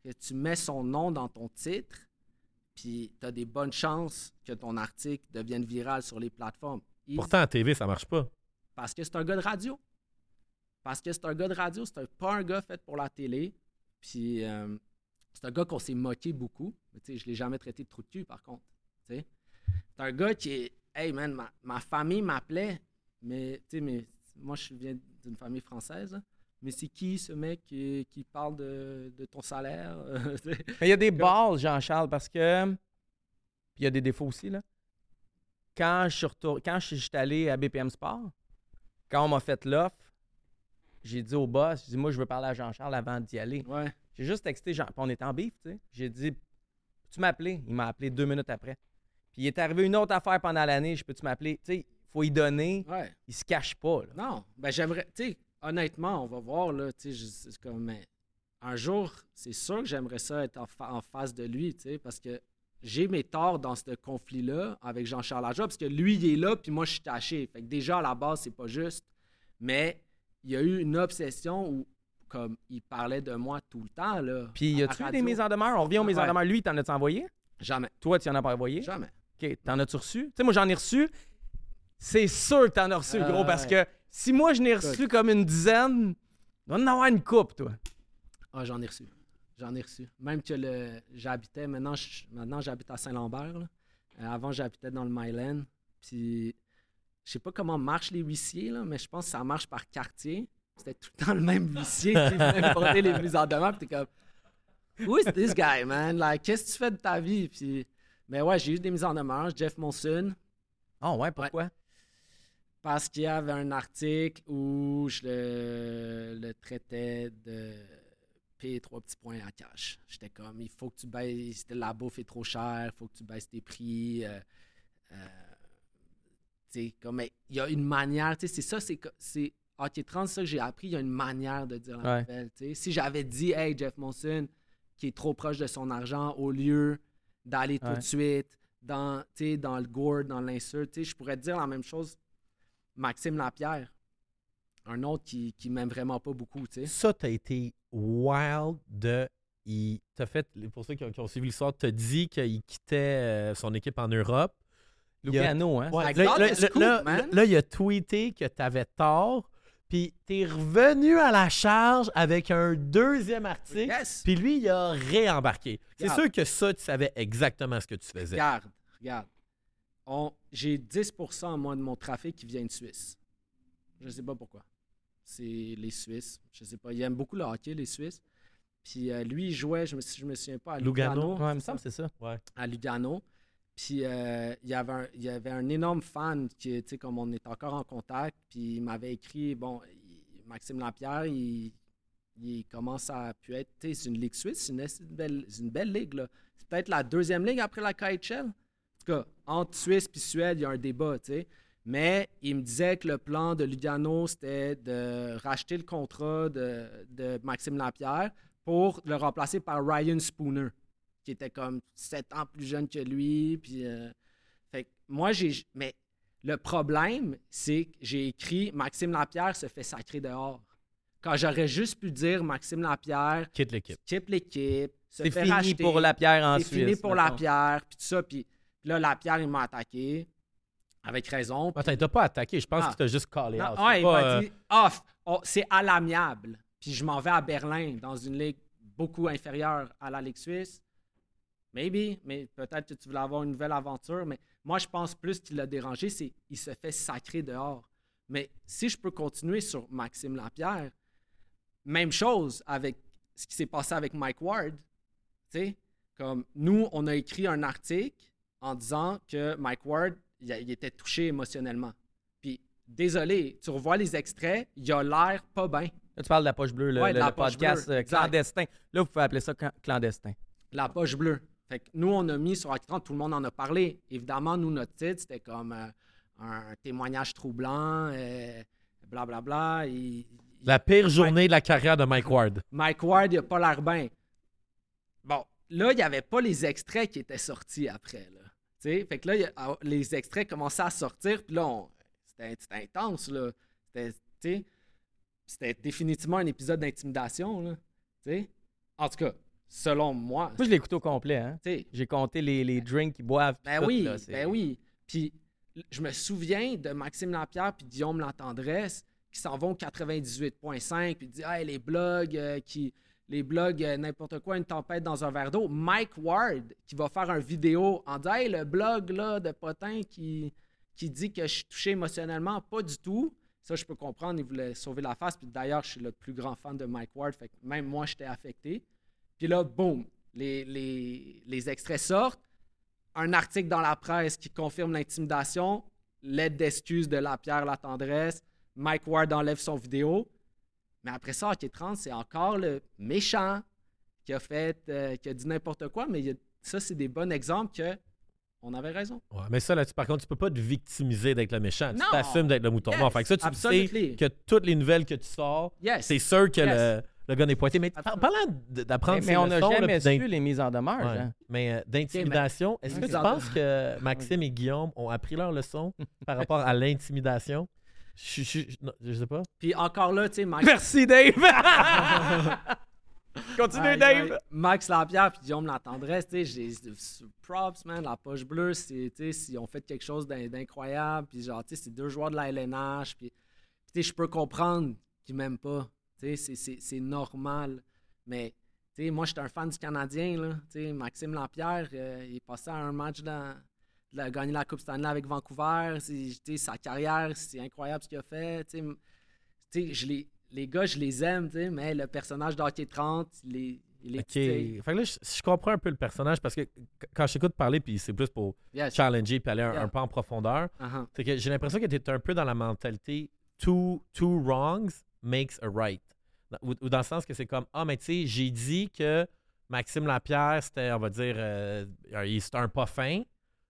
Que tu mets son nom dans ton titre, puis tu as des bonnes chances que ton article devienne viral sur les plateformes. Pourtant, à TV, ça marche pas. Parce que c'est un gars de radio. Parce que c'est un gars de radio, c'est un- pas un gars fait pour la télé. Puis euh, c'est un gars qu'on s'est moqué beaucoup. Mais je l'ai jamais traité de trou de cul, par contre. C'est un gars qui est. Hey man, ma, ma famille m'appelait. Mais mais moi je viens d'une famille française. Mais c'est qui ce mec qui, qui parle de, de ton salaire? Mais il y a des balles, Jean-Charles, parce que. Puis il y a des défauts aussi, là. Quand je suis, retour- quand je suis allé à BPM Sport, quand on m'a fait l'offre, j'ai dit au boss, j'ai dit, moi, je veux parler à Jean-Charles avant d'y aller. ouais. J'ai juste texté Jean. Puis on était en bif, tu sais. J'ai dit, tu m'appeler? Il m'a appelé deux minutes après. Puis il est arrivé une autre affaire pendant l'année, je peux-tu m'appeler? Tu sais, faut y donner. Ouais. Il se cache pas, là. Non, ben j'aimerais, tu sais, honnêtement, on va voir, là, tu sais, comme, un jour, c'est sûr que j'aimerais ça être en, fa- en face de lui, tu sais, parce que j'ai mes torts dans ce conflit-là avec Jean-Charles Lajoie, parce que lui, il est là, puis moi, je suis taché. Fait que déjà, à la base, c'est pas juste. Mais il y a eu une obsession où, comme, il parlait de moi tout le temps, là. Puis, y a-tu des mises en demeure? On revient aux mises en Ouais. demeure. Lui, t'en as-tu envoyé? Jamais. Toi, tu en as pas envoyé? Jamais. OK. T'en as-tu reçu? Tu sais, moi, j'en ai reçu. C'est sûr que t'en as reçu, gros, parce ouais. que si moi, je n'ai reçu comme une dizaine, vas en avoir une coupe, toi. Ah, j'en ai reçu. J'en ai reçu. Même que le j'habitais, maintenant, je- maintenant j'habite à Saint-Lambert. là. Euh, avant, j'habitais dans le Myland. Puis, je sais pas comment marchent les huissiers, là, mais je pense que ça marche par quartier. C'était tout le temps le même huissier qui venait porter les mises en demeure. Puis t'es comme, Who is this guy, man? Like, qu'est-ce que tu fais de ta vie? Puis, mais ouais, j'ai eu des mises en demeure. Jeff Monson. Ah ouais, pourquoi? Parce qu'il y avait un article où je le, le traitais de payer trois petits points en cash. J'étais comme, il faut que tu baisses, la bouffe est trop chère, il faut que tu baisses tes prix. euh, euh, tu comme, il y a une manière, tu sais, c'est ça, c'est c'est Hockey 30, c'est ça que j'ai appris, il y a une manière de dire la Ouais. nouvelle, tu sais. Si j'avais dit, hey, Jeff Monson, qui est trop proche de son argent, au lieu d'aller tout de suite dans, dans le gourd, dans l'insulte, je pourrais dire la même chose Maxime Lapierre, un autre qui, qui m'aime vraiment pas beaucoup, tu sais. Ça, t'as été wild de. Il t'a fait, pour ceux qui ont, qui ont suivi l'histoire, t'as dit qu'il quittait euh, son équipe en Europe. Lugano, hein? Ouais, Like, là, scoop, il a tweeté que t'avais tort, puis t'es revenu à la charge avec un deuxième article, Yes! puis lui, il a réembarqué. C'est sûr que ça, tu savais exactement ce que tu faisais. Regarde, regarde. J'ai 10% moi de mon trafic qui vient de Suisse. Je sais pas pourquoi. C'est les Suisses. Je sais pas. Ils aiment beaucoup le hockey, les Suisses. Puis euh, lui, il jouait, je me, je me souviens pas, à Lugano. Lugano. Ouais, il me semble c'est ça. à Lugano. Puis euh, il, y avait un, il y avait un énorme fan qui, tu sais, comme on est encore en contact, puis il m'avait écrit, bon, il- Maxime Lapierre, il, il commence à pu être, tu sais, c'est une ligue suisse, c'est une, belle, c'est une belle ligue, là. C'est peut-être la deuxième ligue après la KHL. En tout cas, entre Suisse et Suède, il y a un débat, tu sais. Mais il me disait que le plan de Lugano, c'était de racheter le contrat de, de Maxime Lapierre pour le remplacer par Ryan Spooner qui était comme 7 ans plus jeune que lui. Puis, euh, fait que moi, j'ai. Mais le problème, c'est que j'ai écrit Maxime Lapierre se fait sacrer dehors. Quand j'aurais juste pu dire Maxime Lapierre Quitte l'équipe. quitte l'équipe, C'est fini racheter, pour la pierre en c'est Suisse. fini pour. Lapierre, puis tout ça. Puis là, Lapierre, il m'a attaqué. Avec raison. Attends, il t'a pas attaqué. Je pense Ah. qu'il t'a juste callé Non, out. ouais, C'est il m'a euh, dit off. Oh, c'est à l'amiable. Puis je m'en vais à Berlin, dans une ligue beaucoup inférieure à la Ligue suisse. Maybe, mais peut-être que tu voulais avoir une nouvelle aventure. Mais moi, je pense plus qu'il l'a dérangé, c'est qu'il se fait sacrer dehors. Mais si je peux continuer sur Maxime Lapierre, même chose avec ce qui s'est passé avec Mike Ward. Tu sais, comme nous, on a écrit un article en disant que Mike Ward, il, était touché émotionnellement. Puis, désolé, tu revois les extraits, il a l'air pas bien. Là, tu parles de la poche bleue, le, Ouais, le- la le poche podcast bleue, euh, exact. clandestin. Là, vous pouvez appeler ça clan- clandestin. La poche bleue. Fait que nous, on a mis sur l'écran, tout le monde en a parlé. Évidemment, nous, notre titre, c'était comme euh, un témoignage troublant, euh, blablabla. Il- il- La pire journée de la carrière de Mike Ward. Mike Ward, il a pas l'air bien. Bon, là, il n'y avait pas les extraits qui étaient sortis après. Fait que là, a- ah, les extraits commençaient à sortir, puis là, c'était intense. là. C'était définitivement un épisode d'intimidation. là. En tout cas, selon moi. Moi, je l'ai écouté au complet. Hein? J'ai compté les, les drinks qu'ils boivent. ben tout, oui, là, ben oui. Puis je me souviens de Maxime Lapierre puis Guillaume Lantendresse qui s'en vont au 98.5 puis disent hey, les blogs euh, qui les blogs euh, n'importe quoi une tempête dans un verre d'eau. Mike Ward qui va faire une vidéo en disant hey, le blog là de Potin qui qui dit que je suis touché émotionnellement, pas du tout. Ça, je peux comprendre, il voulait sauver la face. Puis d'ailleurs, je suis le plus grand fan de Mike Ward, fait que même moi, j'étais affecté. Puis là, boum, les, les, les extraits sortent un article dans la presse qui confirme l'intimidation, l'aide d'excuse de la Pierre la tendresse, Mike Ward enlève son vidéo. Mais après ça, Hockey 30, c'est encore le méchant qui a fait, euh, qui a dit n'importe quoi. Mais il y a- ça, c'est des bons exemples que on avait raison. Ouais, mais ça, là, tu- par contre, tu peux pas te victimiser d'être le méchant. Non. Tu t'assumes d'être le mouton Yes, noir. Fait que ça, tu absolutely. sais que toutes les nouvelles que tu sors, Yes. c'est sûr que Yes. le, le gars n'est pointé. Mais par- Absolument. parlant d'apprendre Mais, mais on n'a jamais su les mises en demeure. Ouais. Jean. Mais euh, d'intimidation, est-ce que tu penses que Maxime et Guillaume ont appris leur leçon par rapport à l'intimidation? Je, je, je- non, je sais pas. Puis encore là, tu sais, Max. Merci, Dave. Continue, Dave. Max Lapierre puis Guillaume Latendresse, tu sais, j'ai props, man, la poche bleue, c'est, tu sais, s'ils ont fait quelque chose d'in- d'incroyable, puis genre, tu sais, c'est deux joueurs de la LNH, puis, puis, tu sais, je peux comprendre qu'ils m'aiment pas, tu sais, c'est- c'est, c'est normal, mais, tu sais, moi, j'étais un fan du Canadien, là, tu sais, Maxime Lapierre, euh, il est passé à un match dans... Gagné la Coupe Stanley avec Vancouver. sa carrière, c'est incroyable ce qu'il a fait. je les, les gars, je les aime, mais le personnage d'Hockey 30, il est, il est Fait que là, je, je comprends un peu le personnage parce que qu- quand je t'écoute parler, puis c'est plus pour challenger puis aller un, Yeah. un peu en profondeur, Uh-huh. c'est que j'ai l'impression que tu es un peu dans la mentalité two, two wrongs makes a right. Dans- Ou, ou dans le sens que c'est comme Ah, mais tu sais, j'ai dit que Maxime Lapierre, c'était, on va dire, euh, il- c'était un pas fin.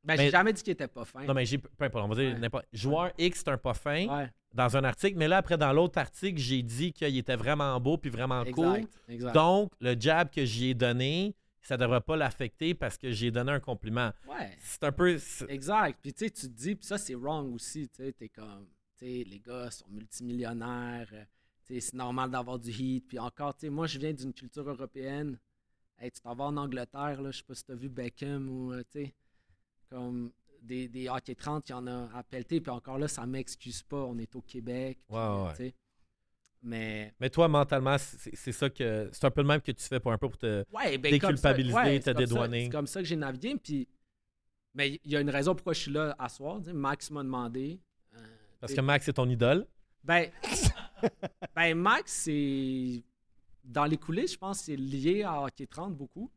Ben, Mais- j'ai jamais dit qu'il était pas fin. Non, mais j'ai peu importe, on va dire Ouais. Joueur X, c'est un pas fin Ouais, dans un article, mais là, après, dans l'autre article, j'ai dit qu'il était vraiment beau puis vraiment cool. exact. Donc, le jab que j'y ai donné, ça devrait pas l'affecter parce que j'ai donné un compliment. ouais, C'est un peu. exact. Puis tu sais, tu te dis, puis ça, c'est wrong aussi. Tu sais, t'es comme, tu sais, les gars sont multimillionnaires. euh, tu sais, c'est normal d'avoir du heat. Puis encore, tu sais, moi, je viens d'une culture européenne. Hey, tu t'en vas en Angleterre, là, je sais pas si t'as vu Beckham ou, euh, tu sais, comme des, des hockey 30, il y en a à pelleter. Puis encore là, ça m'excuse pas. On est au Québec. puis, Ouais, ouais. tu sais. Mais Mais toi, mentalement, c'est c'est ça que. C'est un peu le même que tu fais pour un peu pour te. Ouais, ben, déculpabiliser, comme ça- ouais, te dédouaner. C'est comme ça que j'ai navigué. Puis, mais il y a une raison pourquoi je suis là à soir. Max m'a demandé. euh, Parce que Max est ton idole? Ben, ben Max, c'est. Dans les coulisses, je pense que c'est lié à Hockey 30 beaucoup.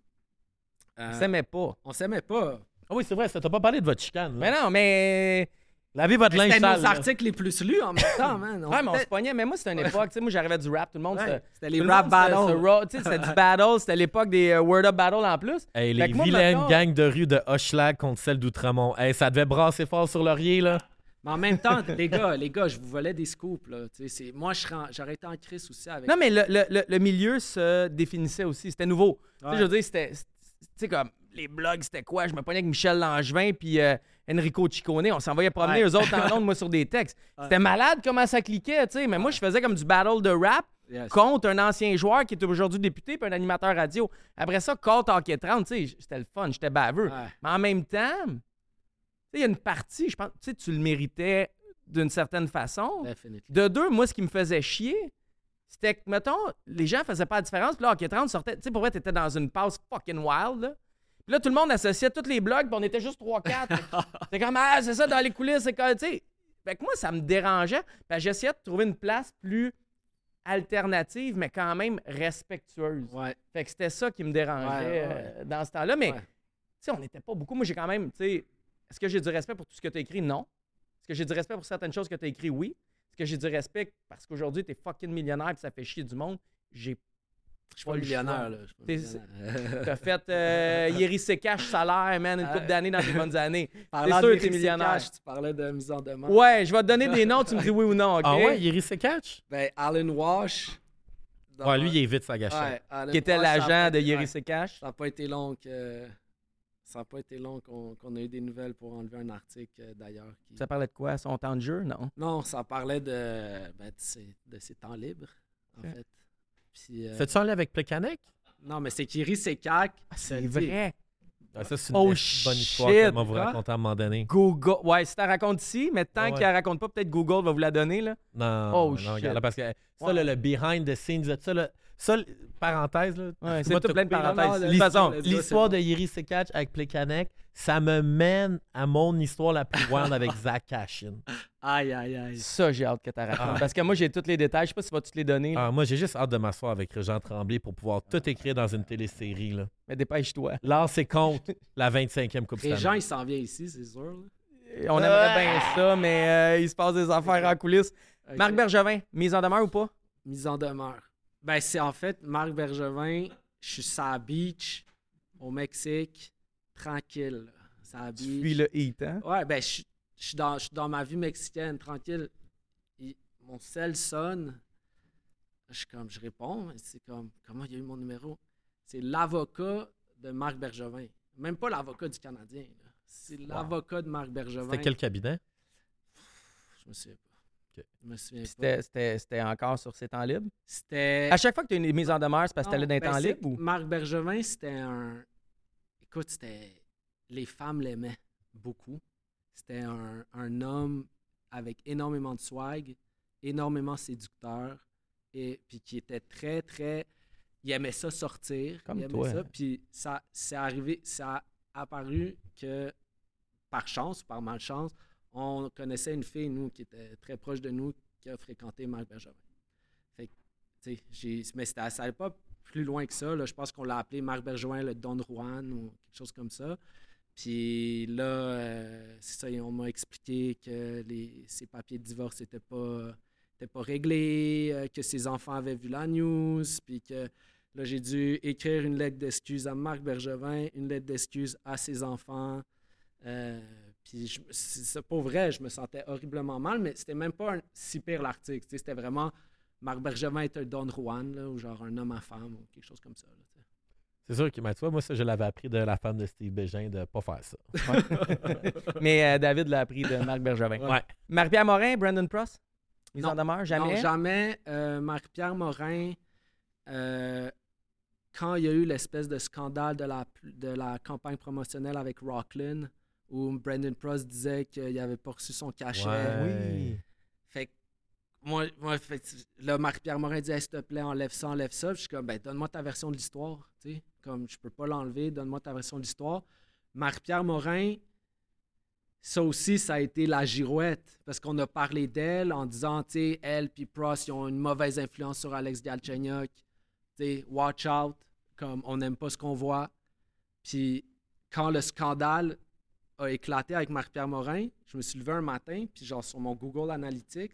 Euh, On s'aimait pas. on s'aimait pas. Ah oui, c'est vrai, ça t'a pas parlé de votre chicane. là. Mais non, mais. Lavez votre linge C'était sale. nos là. articles les plus lus en même temps, man. On Ouais, mais on se pognait. Mais moi, c'était une époque. Tu sais, moi, j'arrivais du rap. Tout le monde. Ouais, C'était les tout le rap monde battles. ro- tu sais, C'était du battle. C'était l'époque des euh, Word Up Battle en plus. Hey, Fait les que moi, vilaines mettons- gangs de rue de Hochelag contre celles d'Outremont. Hey, ça devait brasser fort sur Laurier, là. Mais en même temps, les gars, les gars, je vous volais des scoops. Là. Tu sais, c'est- Moi, je serais en- j'aurais été en crise aussi avec. Non, mais le, le- le- le milieu se définissait aussi. C'était nouveau. Tu sais, Ouais. je veux dire, c'était. Tu sais, comme les blogs, c'était quoi? Je me pognais avec Michel Langevin puis euh, Enrico Ciccone. On s'envoyait promener Ouais. eux autres en Londres, moi, sur des textes. Ouais. C'était malade comment ça cliquait, tu sais. Mais moi, je faisais comme du battle de rap Yes. contre un ancien joueur qui est aujourd'hui député puis un animateur radio. Après ça, contre Hockey 30, tu sais, c'était le fun, j'étais baveux. Mais en même temps, tu sais, il y a une partie, je pense, tu sais, tu le méritais d'une certaine façon. Definitely. De deux, moi, ce qui me faisait chier, c'était que, mettons, les gens faisaient pas la différence. Puis là, Hockey 30 sortait. Tu sais, pour vrai, t'étais dans une pause fucking wild, là. Là, tout le monde associait tous les blogs, puis on était juste 3-4. c'est comme, ah, c'est ça, dans les coulisses, c'est comme, tu sais. Fait que moi, ça me dérangeait. Puis j'essayais de trouver une place plus alternative, mais quand même respectueuse. Ouais. Fait que c'était ça qui me dérangeait Ouais, ouais, euh, dans ce temps-là. Mais, tu sais, on n'était pas beaucoup. Moi, j'ai quand même, tu sais, est-ce que j'ai du respect pour tout ce que tu as écrit? Non. Est-ce que j'ai du respect pour certaines choses que tu as écrites? Oui. Est-ce que j'ai du respect parce qu'aujourd'hui, tu es fucking millionnaire et ça fait chier du monde? J'ai Je suis pas millionnaire, là. T'as fait euh, Yeri Sekash salaire, man, une couple d'années dans tes bonnes années. Parlant sûr de que t'es millionnaire. Tu parlais de mise en demande. Ouais, je vais te donner des noms, tu me dis oui ou non, OK? Ah ouais, Yeri Sekatch? Ben, Alan Wash. Ouais, lui, il est vite, sa gâchette. Ouais, Alan Qui était l'agent de Yeri ouais, Sekash. Ça n'a pas été long que. Ça n'a pas été long qu'on qu'on a eu des nouvelles pour enlever un article euh, d'ailleurs. qui- Ça parlait de quoi? Son temps de jeu? Non? Non, ça parlait de, ben, de, ses, de ses temps libres, en fait. Puis, euh, C'est-tu en lien avec Plekanec? non, mais c'est Kiri Sekak. C'est vrai. Ah, ça, c'est une Oh, bonne histoire je vais vous raconter à un moment donné. Google. Ouais, si t'en racontes ici, mais tant Ah ouais. qu'il la raconte pas, peut-être Google va vous la donner, là. Non, Oh, non, shit. regarde, là, parce que ça, Ouais. là, le behind the scenes, de ça, là, ça, parenthèse, là, Ouais, c'est plein de parenthèses. L'histoire de Yeri Sekatch avec Plekanec, ça me mène à mon histoire la plus wild avec Zach Cashin. Aïe, aïe, aïe. ça, j'ai hâte que tu racontes. Ah. Parce que moi, j'ai tous les détails. Je sais pas si tu vas tous les donner, Ah, moi, j'ai juste hâte de m'asseoir avec Jean Tremblay pour pouvoir tout écrire dans une télésérie. Là, mais dépêche-toi. là c'est contre la 25e Coupe Les gens, Stanley. il s'en vient ici, c'est sûr. là. On aimerait bien ça, mais euh, il se passe des affaires en coulisses. Marc Bergevin, mise en demeure ou pas? Mise en demeure. Ben, c'est en fait Marc Bergevin. Je suis sur la beach, au Mexique, tranquille. Tu habille. fuis le heat, hein? Ouais, ben, je je suis dans, je suis dans ma vie mexicaine, tranquille. Il- mon cell sonne. Je suis comme, je réponds. mais C'est comme, comment il y a eu mon numéro? C'est l'avocat de Marc Bergevin. Même pas l'avocat du Canadien. là. C'est l'avocat de Marc Bergevin. C'était quel cabinet? Je me souviens pas. C'était, encore sur ses temps libres? C'était. À chaque fois que tu as une mise en demeure, c'est parce que Non, t'allais dans les ben, temps c'est libres ou? Marc Bergevin, c'était un. Écoute, c'était. Les femmes l'aimaient beaucoup. C'était un, un homme avec énormément de swag, énormément séducteur, et puis qui était très, très. Il aimait ça sortir. Comme il aimait toi, ça. Puis ça, c'est arrivé, ça a apparu que par chance ou par malchance, on connaissait une fille, nous, qui était très proche de nous, qui a fréquenté Marc Bergevin. Fait que, mais ça n'allait pas plus loin que ça. là. Je pense qu'on l'a appelé Marc Bergevin le Don Juan ou quelque chose comme ça. Puis là, euh, c'est ça, on m'a expliqué que les, ses papiers de divorce n'étaient pas, étaient pas réglés, euh, que ses enfants avaient vu la news, puis que là, j'ai dû écrire une lettre d'excuse à Marc Bergevin, une lettre d'excuse à ses enfants. Euh, puis je- c'est pas vrai, je me sentais horriblement mal, mais c'était même pas un, si pire l'article. C'était vraiment Marc Bergevin est un Don Juan, là, ou genre un homme à femme, ou quelque chose comme ça. là. C'est sûr que, mais tu vois, moi, ça, je l'avais appris de la femme de Steve Bégin de pas faire ça. Mais euh, David l'a appris de Marc Bergevin. Ouais. Marie-Pierre Morin, Brandon Pross? Mise Non. en demeure? Jamais? Non, jamais. Euh, Marc-Pierre Morin, euh, quand il y a eu l'espèce de scandale de la, de la campagne promotionnelle avec Rocklin, où Brandon Pross disait qu'il n'avait pas reçu son cachet. Ouais. Oui. Fait que moi, moi fait, là, Marc-Pierre Morin dit Hey, s'il te plaît, enlève ça, enlève ça. Puis je suis comme, ben, donne-moi ta version de l'histoire. tu sais. Comme, je peux pas l'enlever, donne-moi ta version de l'histoire. Marc-Pierre Morin, ça aussi, ça a été la girouette. Parce qu'on a parlé d'elle en disant, tu sais, elle puis Pross, ils ont une mauvaise influence sur Alex Galchenyuk. Tu sais, watch out. Comme, on n'aime pas ce qu'on voit. Puis quand le scandale a éclaté avec Marc-Pierre Morin, je me suis levé un matin, puis genre sur mon Google Analytics,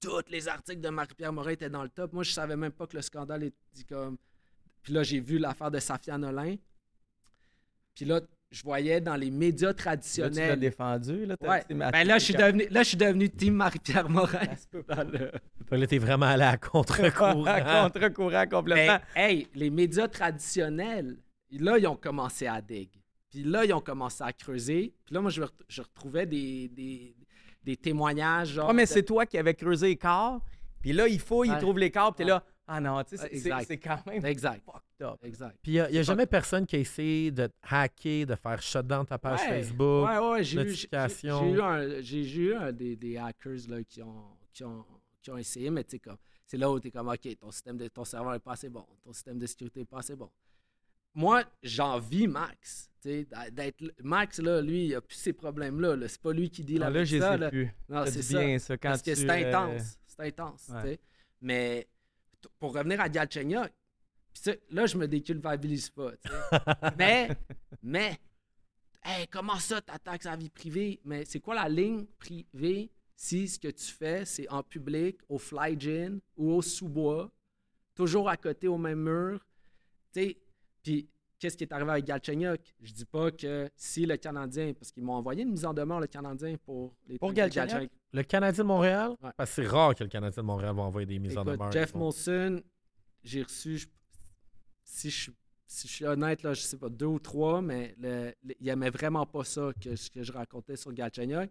tous les articles de Marc-Pierre Morin étaient dans le top. Moi, je savais même pas que le scandale était comme. Puis là, j'ai vu l'affaire de Safia Nolin. Puis là, je voyais dans les médias Là, tu l'as traditionnels. défendu. Là, t'as Ouais. dit, Ben là, je suis devenu, là, je suis devenu team Marie-Pierre Morin. Ça se peut pas. Dans le- Toi, là, t'es vraiment allé à contre-courant. À contre-courant complètement. Ben, hey, les médias traditionnels, là, ils ont commencé à dig. Puis là, ils ont commencé à creuser. Puis là, moi, je, ret- je retrouvais des, des, des témoignages. Genre, Ah, mais de- c'est toi qui avais creusé les corps. Puis là, il faut, il Ouais. trouve les corps. Puis t'es Ouais. là, ah non, tu sais, c'est- quand même Exact. fucked up. Exact. Puis il n'y a, y a jamais personne qui a essayé de te hacker, de faire shut down ta page Ouais. Facebook. Ouais, ouais, j'ai eu, un- eu des, des hackers là, qui, ont, qui, ont, qui ont essayé, mais tu sais, comme, c'est là où tu es comme, OK, ton, système de, ton serveur est pas assez bon, ton système de sécurité est pas assez bon. Moi, j'envie Max. d'être Max, là, lui, il a plus ces problèmes-là. Là. C'est pas lui qui dit la là, je ça. sais plus. Non, c'est bien ça. Quand Parce que c'est euh, intense. C'est intense. ouais. Mais pour revenir à Galchenyuk, là, je me déculpabilise pas. mais, mais, hey, comment ça, t'attaques sa vie privée? Mais c'est quoi la ligne privée si ce que tu fais, c'est en public, au fly gin ou au sous-bois, toujours à côté au même mur? Tu sais, puis qu'est-ce qui est arrivé avec Galchenyuk? Je dis pas que si le Canadien, parce qu'ils m'ont envoyé une mise en demeure, le Canadien, pour les Pour Galchenyuk? Le Canadien de Montréal? Ouais. Parce que c'est rare que le Canadien de Montréal va envoyer des mises en demeure. Jeff. Molson, j'ai reçu, je- si, je, si je suis honnête, là, je sais pas, deux ou trois, mais le- le- il aimait vraiment pas ça que ce que je racontais sur Galchenyuk.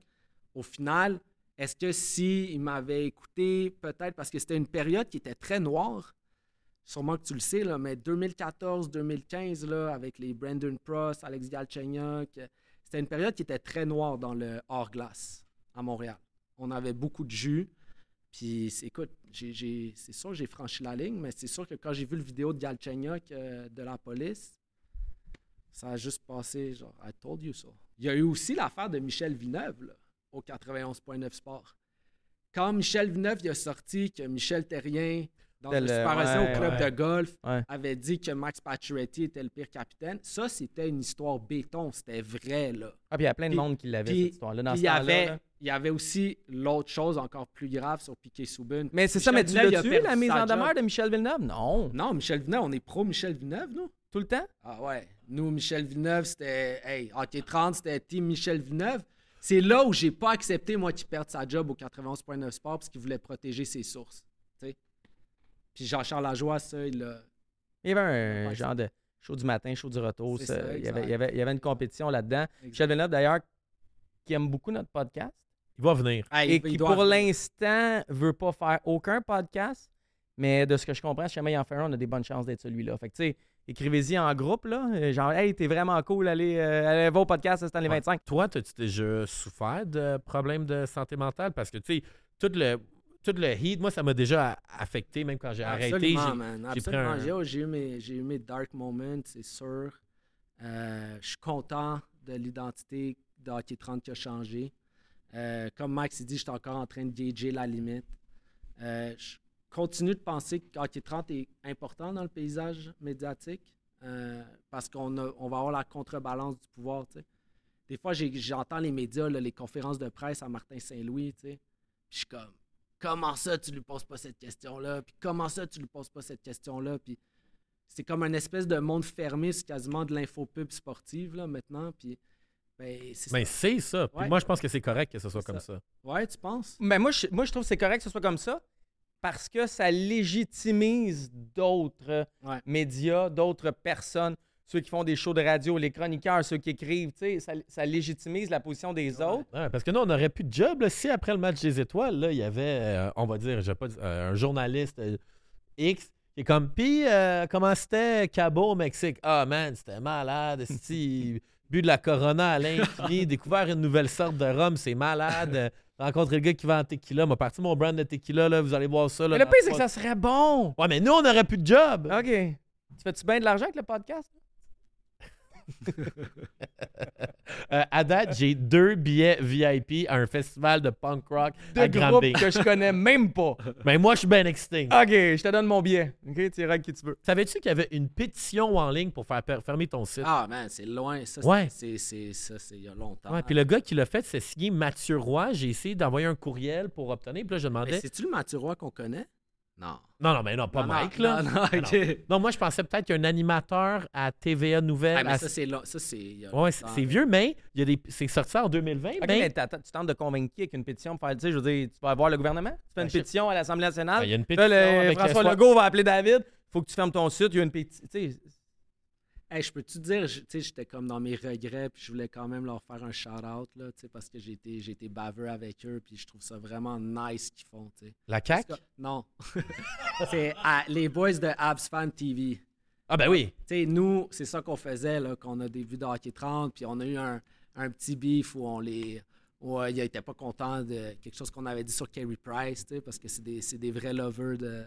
Au final, est-ce que si il m'avait écouté, peut-être parce que c'était une période qui était très noire, sûrement que tu le sais, là, mais 2014-2015, là, avec les Brandon Pross, Alex Galchenyuk, c'était une période qui était très noire dans le hors-glace à Montréal. On avait beaucoup de jus. Puis, écoute, c'est sûr que j'ai franchi la ligne, mais c'est sûr que quand j'ai vu le vidéo de Galchenyuk euh, de la police, ça a juste passé genre, I told you so. Il y a eu aussi l'affaire de Michel Vineuve là, au 91.9 Sport. Quand Michel Vineuve il a sorti que Michel Terrien, une le- séparation ouais, au club ouais. de golf, Ouais. avait dit que Max Pacioretty était le pire capitaine, ça, c'était une histoire béton. C'était vrai, là. Ah, puis il y a plein de monde qui l'avait, cette histoire-là. Dans Puis ce il y, temps-là, avait, là. il y avait aussi l'autre chose encore plus grave sur Piquet Souben. Mais c'est ça, mais tu l'as-tu, perdu la mise en demeure de Michel Villeneuve? Non. Non, Michel Villeneuve, on est pro Michel Villeneuve, nous. Tout le temps? Ah ouais. Nous, Michel Villeneuve, c'était. Hey, Hockey 30, c'était Team Michel Villeneuve. C'est là où j'ai pas accepté, moi, qu'il perde sa job au 91.9 Sport parce qu'il voulait protéger ses sources. Puis Jean-Charles Lajoie, ça, il a. Il y avait un Ouais, genre de show du matin, show du retour. Ça, ça, il, y avait, il, y avait, il y avait une compétition là-dedans. Michel Villeneuve, d'ailleurs, qui aime beaucoup notre podcast Il va venir. Et il qui, pour l'instant, veut pas faire aucun podcast. Mais de ce que je comprends, si jamais il en fait un, on a des bonnes chances d'être celui-là. Fait que, tu sais, écrivez-y en groupe, là. Genre, hey, t'es vraiment cool, allez, euh, allez va au podcast, c'est dans les Ouais. 25. Toi, as-tu déjà souffert de problèmes de santé mentale? Parce que, tu sais, tout le, tout le heat, moi, ça m'a déjà affecté, même quand j'ai arrêté. Absolument, j'ai- pris Absolument. un- J'ai eu, mes- j'ai eu mes dark moments, c'est sûr. Euh, je suis content de l'identité de Hockey 30 qui a changé. Euh, comme Max dit, je suis encore en train de gager la limite. Euh, je continue de penser que Hockey 30 est important dans le paysage médiatique parce qu'on a- on va avoir la contrebalance du pouvoir. Des fois, j'entends les médias, là, les conférences de presse à Martin Saint-Louis. je suis comme, comment ça tu lui poses pas cette question-là? Puis comment ça tu lui poses pas cette question-là? Puis c'est comme une espèce de monde fermé, c'est quasiment de l'infopub sportive là, maintenant. Puis ben, c'est Mais ça. c'est ça. Puis Ouais. moi, je pense que c'est correct que ce soit comme ça. ça. Ouais, tu penses? Mais moi, je, moi, je trouve que c'est correct que ce soit comme ça parce que ça légitimise d'autres Ouais. médias, d'autres personnes, ceux qui font des shows de radio, les chroniqueurs, ceux qui écrivent, tu sais, ça, ça légitimise la position des autres. Ouais, parce que nous, on n'aurait plus de job. là. Si après le match des étoiles, là, il y avait, euh, on va dire, je sais pas, euh, un journaliste euh, X qui est comme, puis comment c'était Cabo au Mexique? Ah, man, c'était malade. Si bu de la Corona à l'infini, découvert une nouvelle sorte de rhum, c'est malade. Rencontré le gars qui vend un tequila, m'a parti mon brand de tequila, là, vous allez voir ça. Là, Mais le pire, c'est que ça serait bon. Ouais, mais nous, on n'aurait plus de job. OK. Tu fais-tu bien de l'argent avec le podcast? Euh, à date, j'ai deux billets VIP à un festival de punk rock De à groupes Granby. que je connais même pas. Mais moi, je suis bien excité. OK, je te donne mon billet. OK, tu iras qui tu veux. Savais-tu qu'il y avait une pétition en ligne pour faire fermer ton site? Ah, man, c'est loin. Ça, c'est- Ouais. c'est, c'est, ça, c'est il y a longtemps. Ouais, puis le gars qui l'a fait, c'est signé Mathieu Roy. J'ai essayé d'envoyer un courriel pour obtenir. Puis là, je Mais demandais. c'est-tu le Mathieu Roy qu'on connaît? Non. Non, non, mais non, pas Non, Mike, non, là. Non, non, Non, ok. Non, moi, je pensais peut-être qu'il y a un animateur à TVA Nouvelle. Ah, mais à- ça, c'est long. Ça, c'est. il Ouais, c'est là. vieux, mais il y a des... c'est sorti en 2020. OK, mais tu tentes de convaincre qui avec une pétition pour faire, tu sais, je veux dire, tu vas avoir le gouvernement? Tu fais Ben, une je- pétition à l'Assemblée nationale? Ben, il y a une Là, pétition le- avec François Legault va appeler David. Faut que tu fermes ton site. Il y a une pétition. Tu sais, Hey, je peux-tu dire, tu sais, j'étais comme dans mes regrets, puis je voulais quand même leur faire un shout-out, là, tu sais, parce que j'ai été, baveux avec eux, puis je trouve ça vraiment nice ce qu'ils font, tu sais. La CAQ? Que- Non. c'est les boys de Abs Fan TV. Ah, ben oui. Tu sais, nous, c'est ça qu'on faisait, là, qu'on a des vues de hockey 30, puis on a eu un, un petit beef où on les. où euh, ils n'étaient pas contents de quelque chose qu'on avait dit sur Kerry Price, tu sais, parce que c'est des, c'est des vrais lovers de.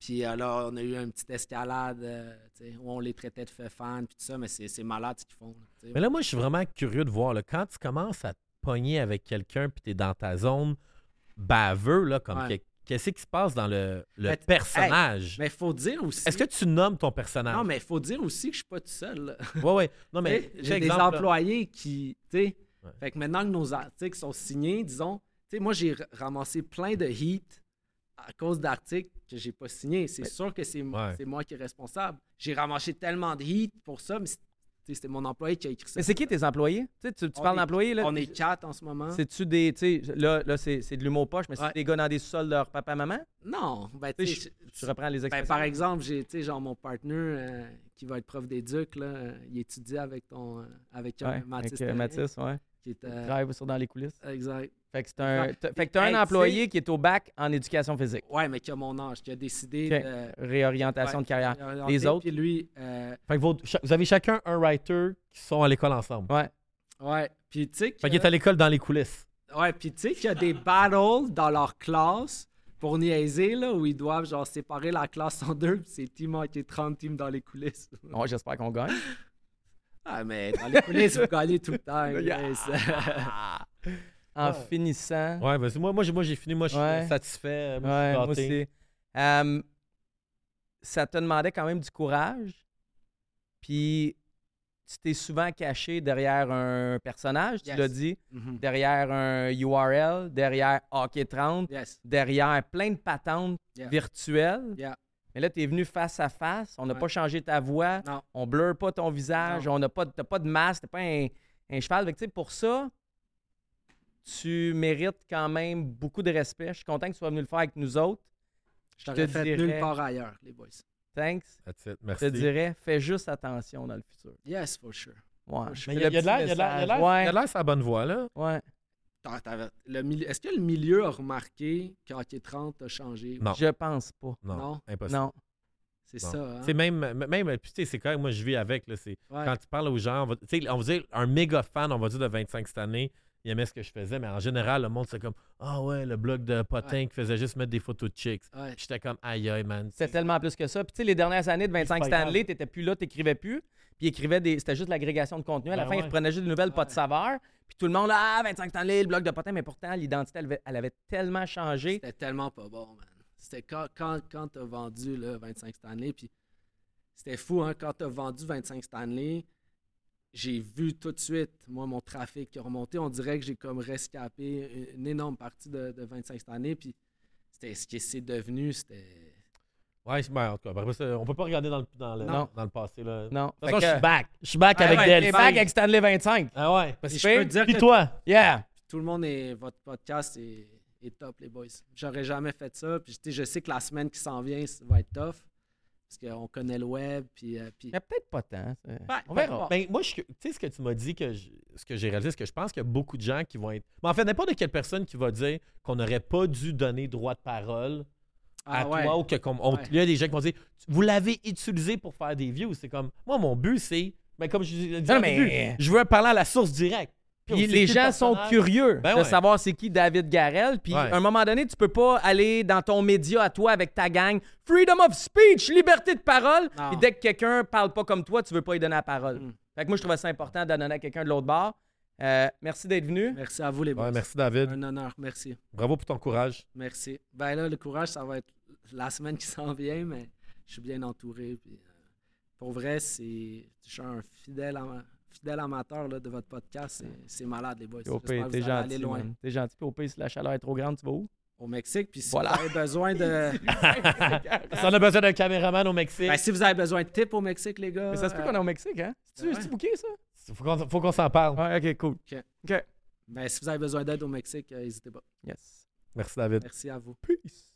Puis euh, là, on a eu une petite escalade, euh, tu sais, où on les traitait de fait fan, puis tout ça, mais c'est malade ce qu'ils font. là. Mais là, moi, je suis vraiment curieux de voir. là, quand tu commences à te pogner avec quelqu'un puis tu es dans ta zone baveux, là, comme Ouais. qu'est-ce qui se passe dans le, le Mais personnage? Mais il faut dire aussi. Est-ce que tu nommes ton personnage? Non, mais il faut dire aussi que je suis pas tout seul. Non, mais T'sais, fais J'ai des employés qui. tu sais, Ouais. Fait que maintenant que nos articles sont signés, disons, tu sais, moi j'ai ramassé plein de heat à cause d'articles que j'ai pas signés. C'est sûr que c'est Ouais. moi qui est responsable. J'ai ramassé tellement de heat pour ça, mais c'était mon employé qui a écrit ça. Mais c'est qui tes employés? Tu, parles d'employés, là? On est quatre en ce moment. C'est-tu des. Tu sais, là, là c'est c'est de l'humour poche, mais c'est Ouais. des gars dans des sols de leur papa-maman? Non, ben Tu sais, reprends les ben, expressions. par exemple, j'ai tu sais, genre mon partner euh, qui va être prof d'éduc, là, euh, il étudie avec ton euh, avec, euh, Ouais, Mathis. avec Mathis, ouais. qui est, sur dans les coulisses. exact. Fait que c'est un. Fait que t'as un employé qui est au bac en éducation physique. Ouais, mais qui a mon âge, qui a décidé de Réorientation Ouais, de carrière. Les autres? Puis lui, euh, Fait que cha- vous avez chacun un writer qui sont à l'école ensemble. Ouais. ouais. Puis tu sais Fait qu'il est à l'école dans les coulisses. ouais, puis tu sais qu'il y a des battles dans leur classe pour niaiser, là, où ils doivent genre séparer la classe en deux, puis c'est team hockey 30 teams dans les coulisses. Ouais, j'espère qu'on gagne. Ah, mais dans les coulisses, vous gagnez tout le temps. En finissant. Ouais, vas-y. Moi, moi, j'ai, moi, j'ai fini. Moi, je suis Ouais. satisfait. Moi, Ouais, je suis moi gâté. aussi. Euh, ça te demandait quand même du courage. Puis tu t'es souvent caché derrière un personnage, tu Yes. l'as dit, Mhm. derrière un URL, derrière Hockey 30, Yes. derrière plein de patentes Yeah. virtuelles. Yeah. Mais là, tu es venu face à face. On n'a Ouais. pas changé ta voix. Non. On blur pas ton visage. Non. On n'a pas, t'as pas de masque. T'es pas un, un cheval. Fait que, tu sais, pour ça, tu mérites quand même beaucoup de respect. Je suis content que tu sois venu le faire avec nous autres. Je te fait dirais- nulle part ailleurs, les boys. Thanks. That's it. Je te Merci. dirais, fais juste attention dans le futur. Yes, for sure. Ouais. Mais il y a, de l'air, petit il y a de l'air, il y a de l'air- message. il y a de l'air sur la bonne voie, là. Ouais. Est-ce que le milieu a remarqué qu'Hockey 30 a changé? Non. Je pense pas. Non, Non? impossible. Non. C'est ça, hein? C'est même, même, puis tu sais, c'est quand même, moi, je vis avec, là, Ouais. quand tu parles aux gens, on va, tu sais, on va dire, un méga fan, on va dire, de 25 cette année, il aimait ce que je faisais, mais en général, le monde, c'est comme, ah ouais, le blog de Potin qui faisait juste mettre des photos de chicks. Ouais. Puis J'étais comme, aïe, aïe, man. C'était tellement plus que ça. Puis, tu sais, les dernières années de 25 C'est pas Stanley, t'étais plus là, t'écrivais plus. Puis, il écrivait des. C'était juste l'agrégation de contenu. À la Ben fin, il ouais. reprenait juste des nouvelles, pas de saveur. Puis, tout le monde, ah, 25 Stanley, le blog de potin. Mais pourtant, l'identité, elle, avait- elle avait tellement changé. C'était tellement pas bon, man. C'était quand, quand, quand t'as vendu là, 25 Stanley, puis c'était fou, hein, quand t'as vendu 25 Stanley, j'ai vu tout de suite, moi, mon trafic qui a remonté. On dirait que j'ai comme rescapé une, une énorme partie de, de 25 Stanley, puis c'était ce que c'est devenu, c'était... Ouais, c'est- ben, en tout cas, après on peut pas regarder dans le, dans le, Non. dans le passé, là. Non. De toute Fait façon, que- je suis back. Je suis back Ah avec ouais, Delphi. t'es back avec Stanley 25. Ah ouais. Pas si je peux dire Puis que toi? Yeah. tout le monde est... Votre podcast est, est top, les boys. J'aurais jamais fait ça, puis tu sais, je sais que la semaine qui s'en vient ça va être tough, parce qu'on connaît le web, puis... euh, puis- Mais peut-être pas tant. Ben, on verra. Ben, moi, tu sais, ce que tu m'as dit, que je- ce que j'ai réalisé, c'est que je pense qu'il y a beaucoup de gens qui vont être. Mais en fait, n'importe quelle personne qui va dire qu'on n'aurait pas dû donner droit de parole à Ah ouais. toi ou que comme on- Ouais. il y a des gens qui vont dire vous l'avez utilisé pour faire des views. C'est comme moi, mon but, c'est. Ben, comme je disais, Non, mais- je veux parler à la source directe. Puis les gens sont curieux Ben de ouais. savoir c'est qui David Garel. Puis Ouais. à un moment donné, tu peux pas aller dans ton média à toi avec ta gang. Freedom of speech, liberté de parole. Puis dès que quelqu'un parle pas comme toi, tu veux pas lui donner la parole. Mm. Fait que moi, je trouvais ça important de donner à quelqu'un de l'autre bord. Euh, merci d'être venu. Merci à vous, les boys. Ouais, merci, David. Un honneur, merci. Bravo pour ton courage. Merci. Ben là, le courage, ça va être la semaine qui s'en vient, mais je suis bien entouré. Puis, euh, pour vrai, c'est, je suis un fidèle, ama- fidèle amateur là, de votre podcast. C'est, c'est malade, les boys. J'espère t'es gentil. aller loin. T'es gentil. Puis au pire, si la chaleur est trop grande, tu vas où? au Mexique. Puis si Voilà. vous avez besoin de... Si on a besoin d'un caméraman au Mexique, ben, si vous avez besoin de tips au Mexique, les gars... Mais ça se peut qu'on est au Mexique, hein? C'est-tu ouais. booké, ça? faut qu'on faut qu'on s'en parle. Ouais, ok, cool. Ok. Ok. ben, si vous avez besoin d'aide au Mexique, euh, n'hésitez pas. Yes. Merci, David. Merci à vous. Peace.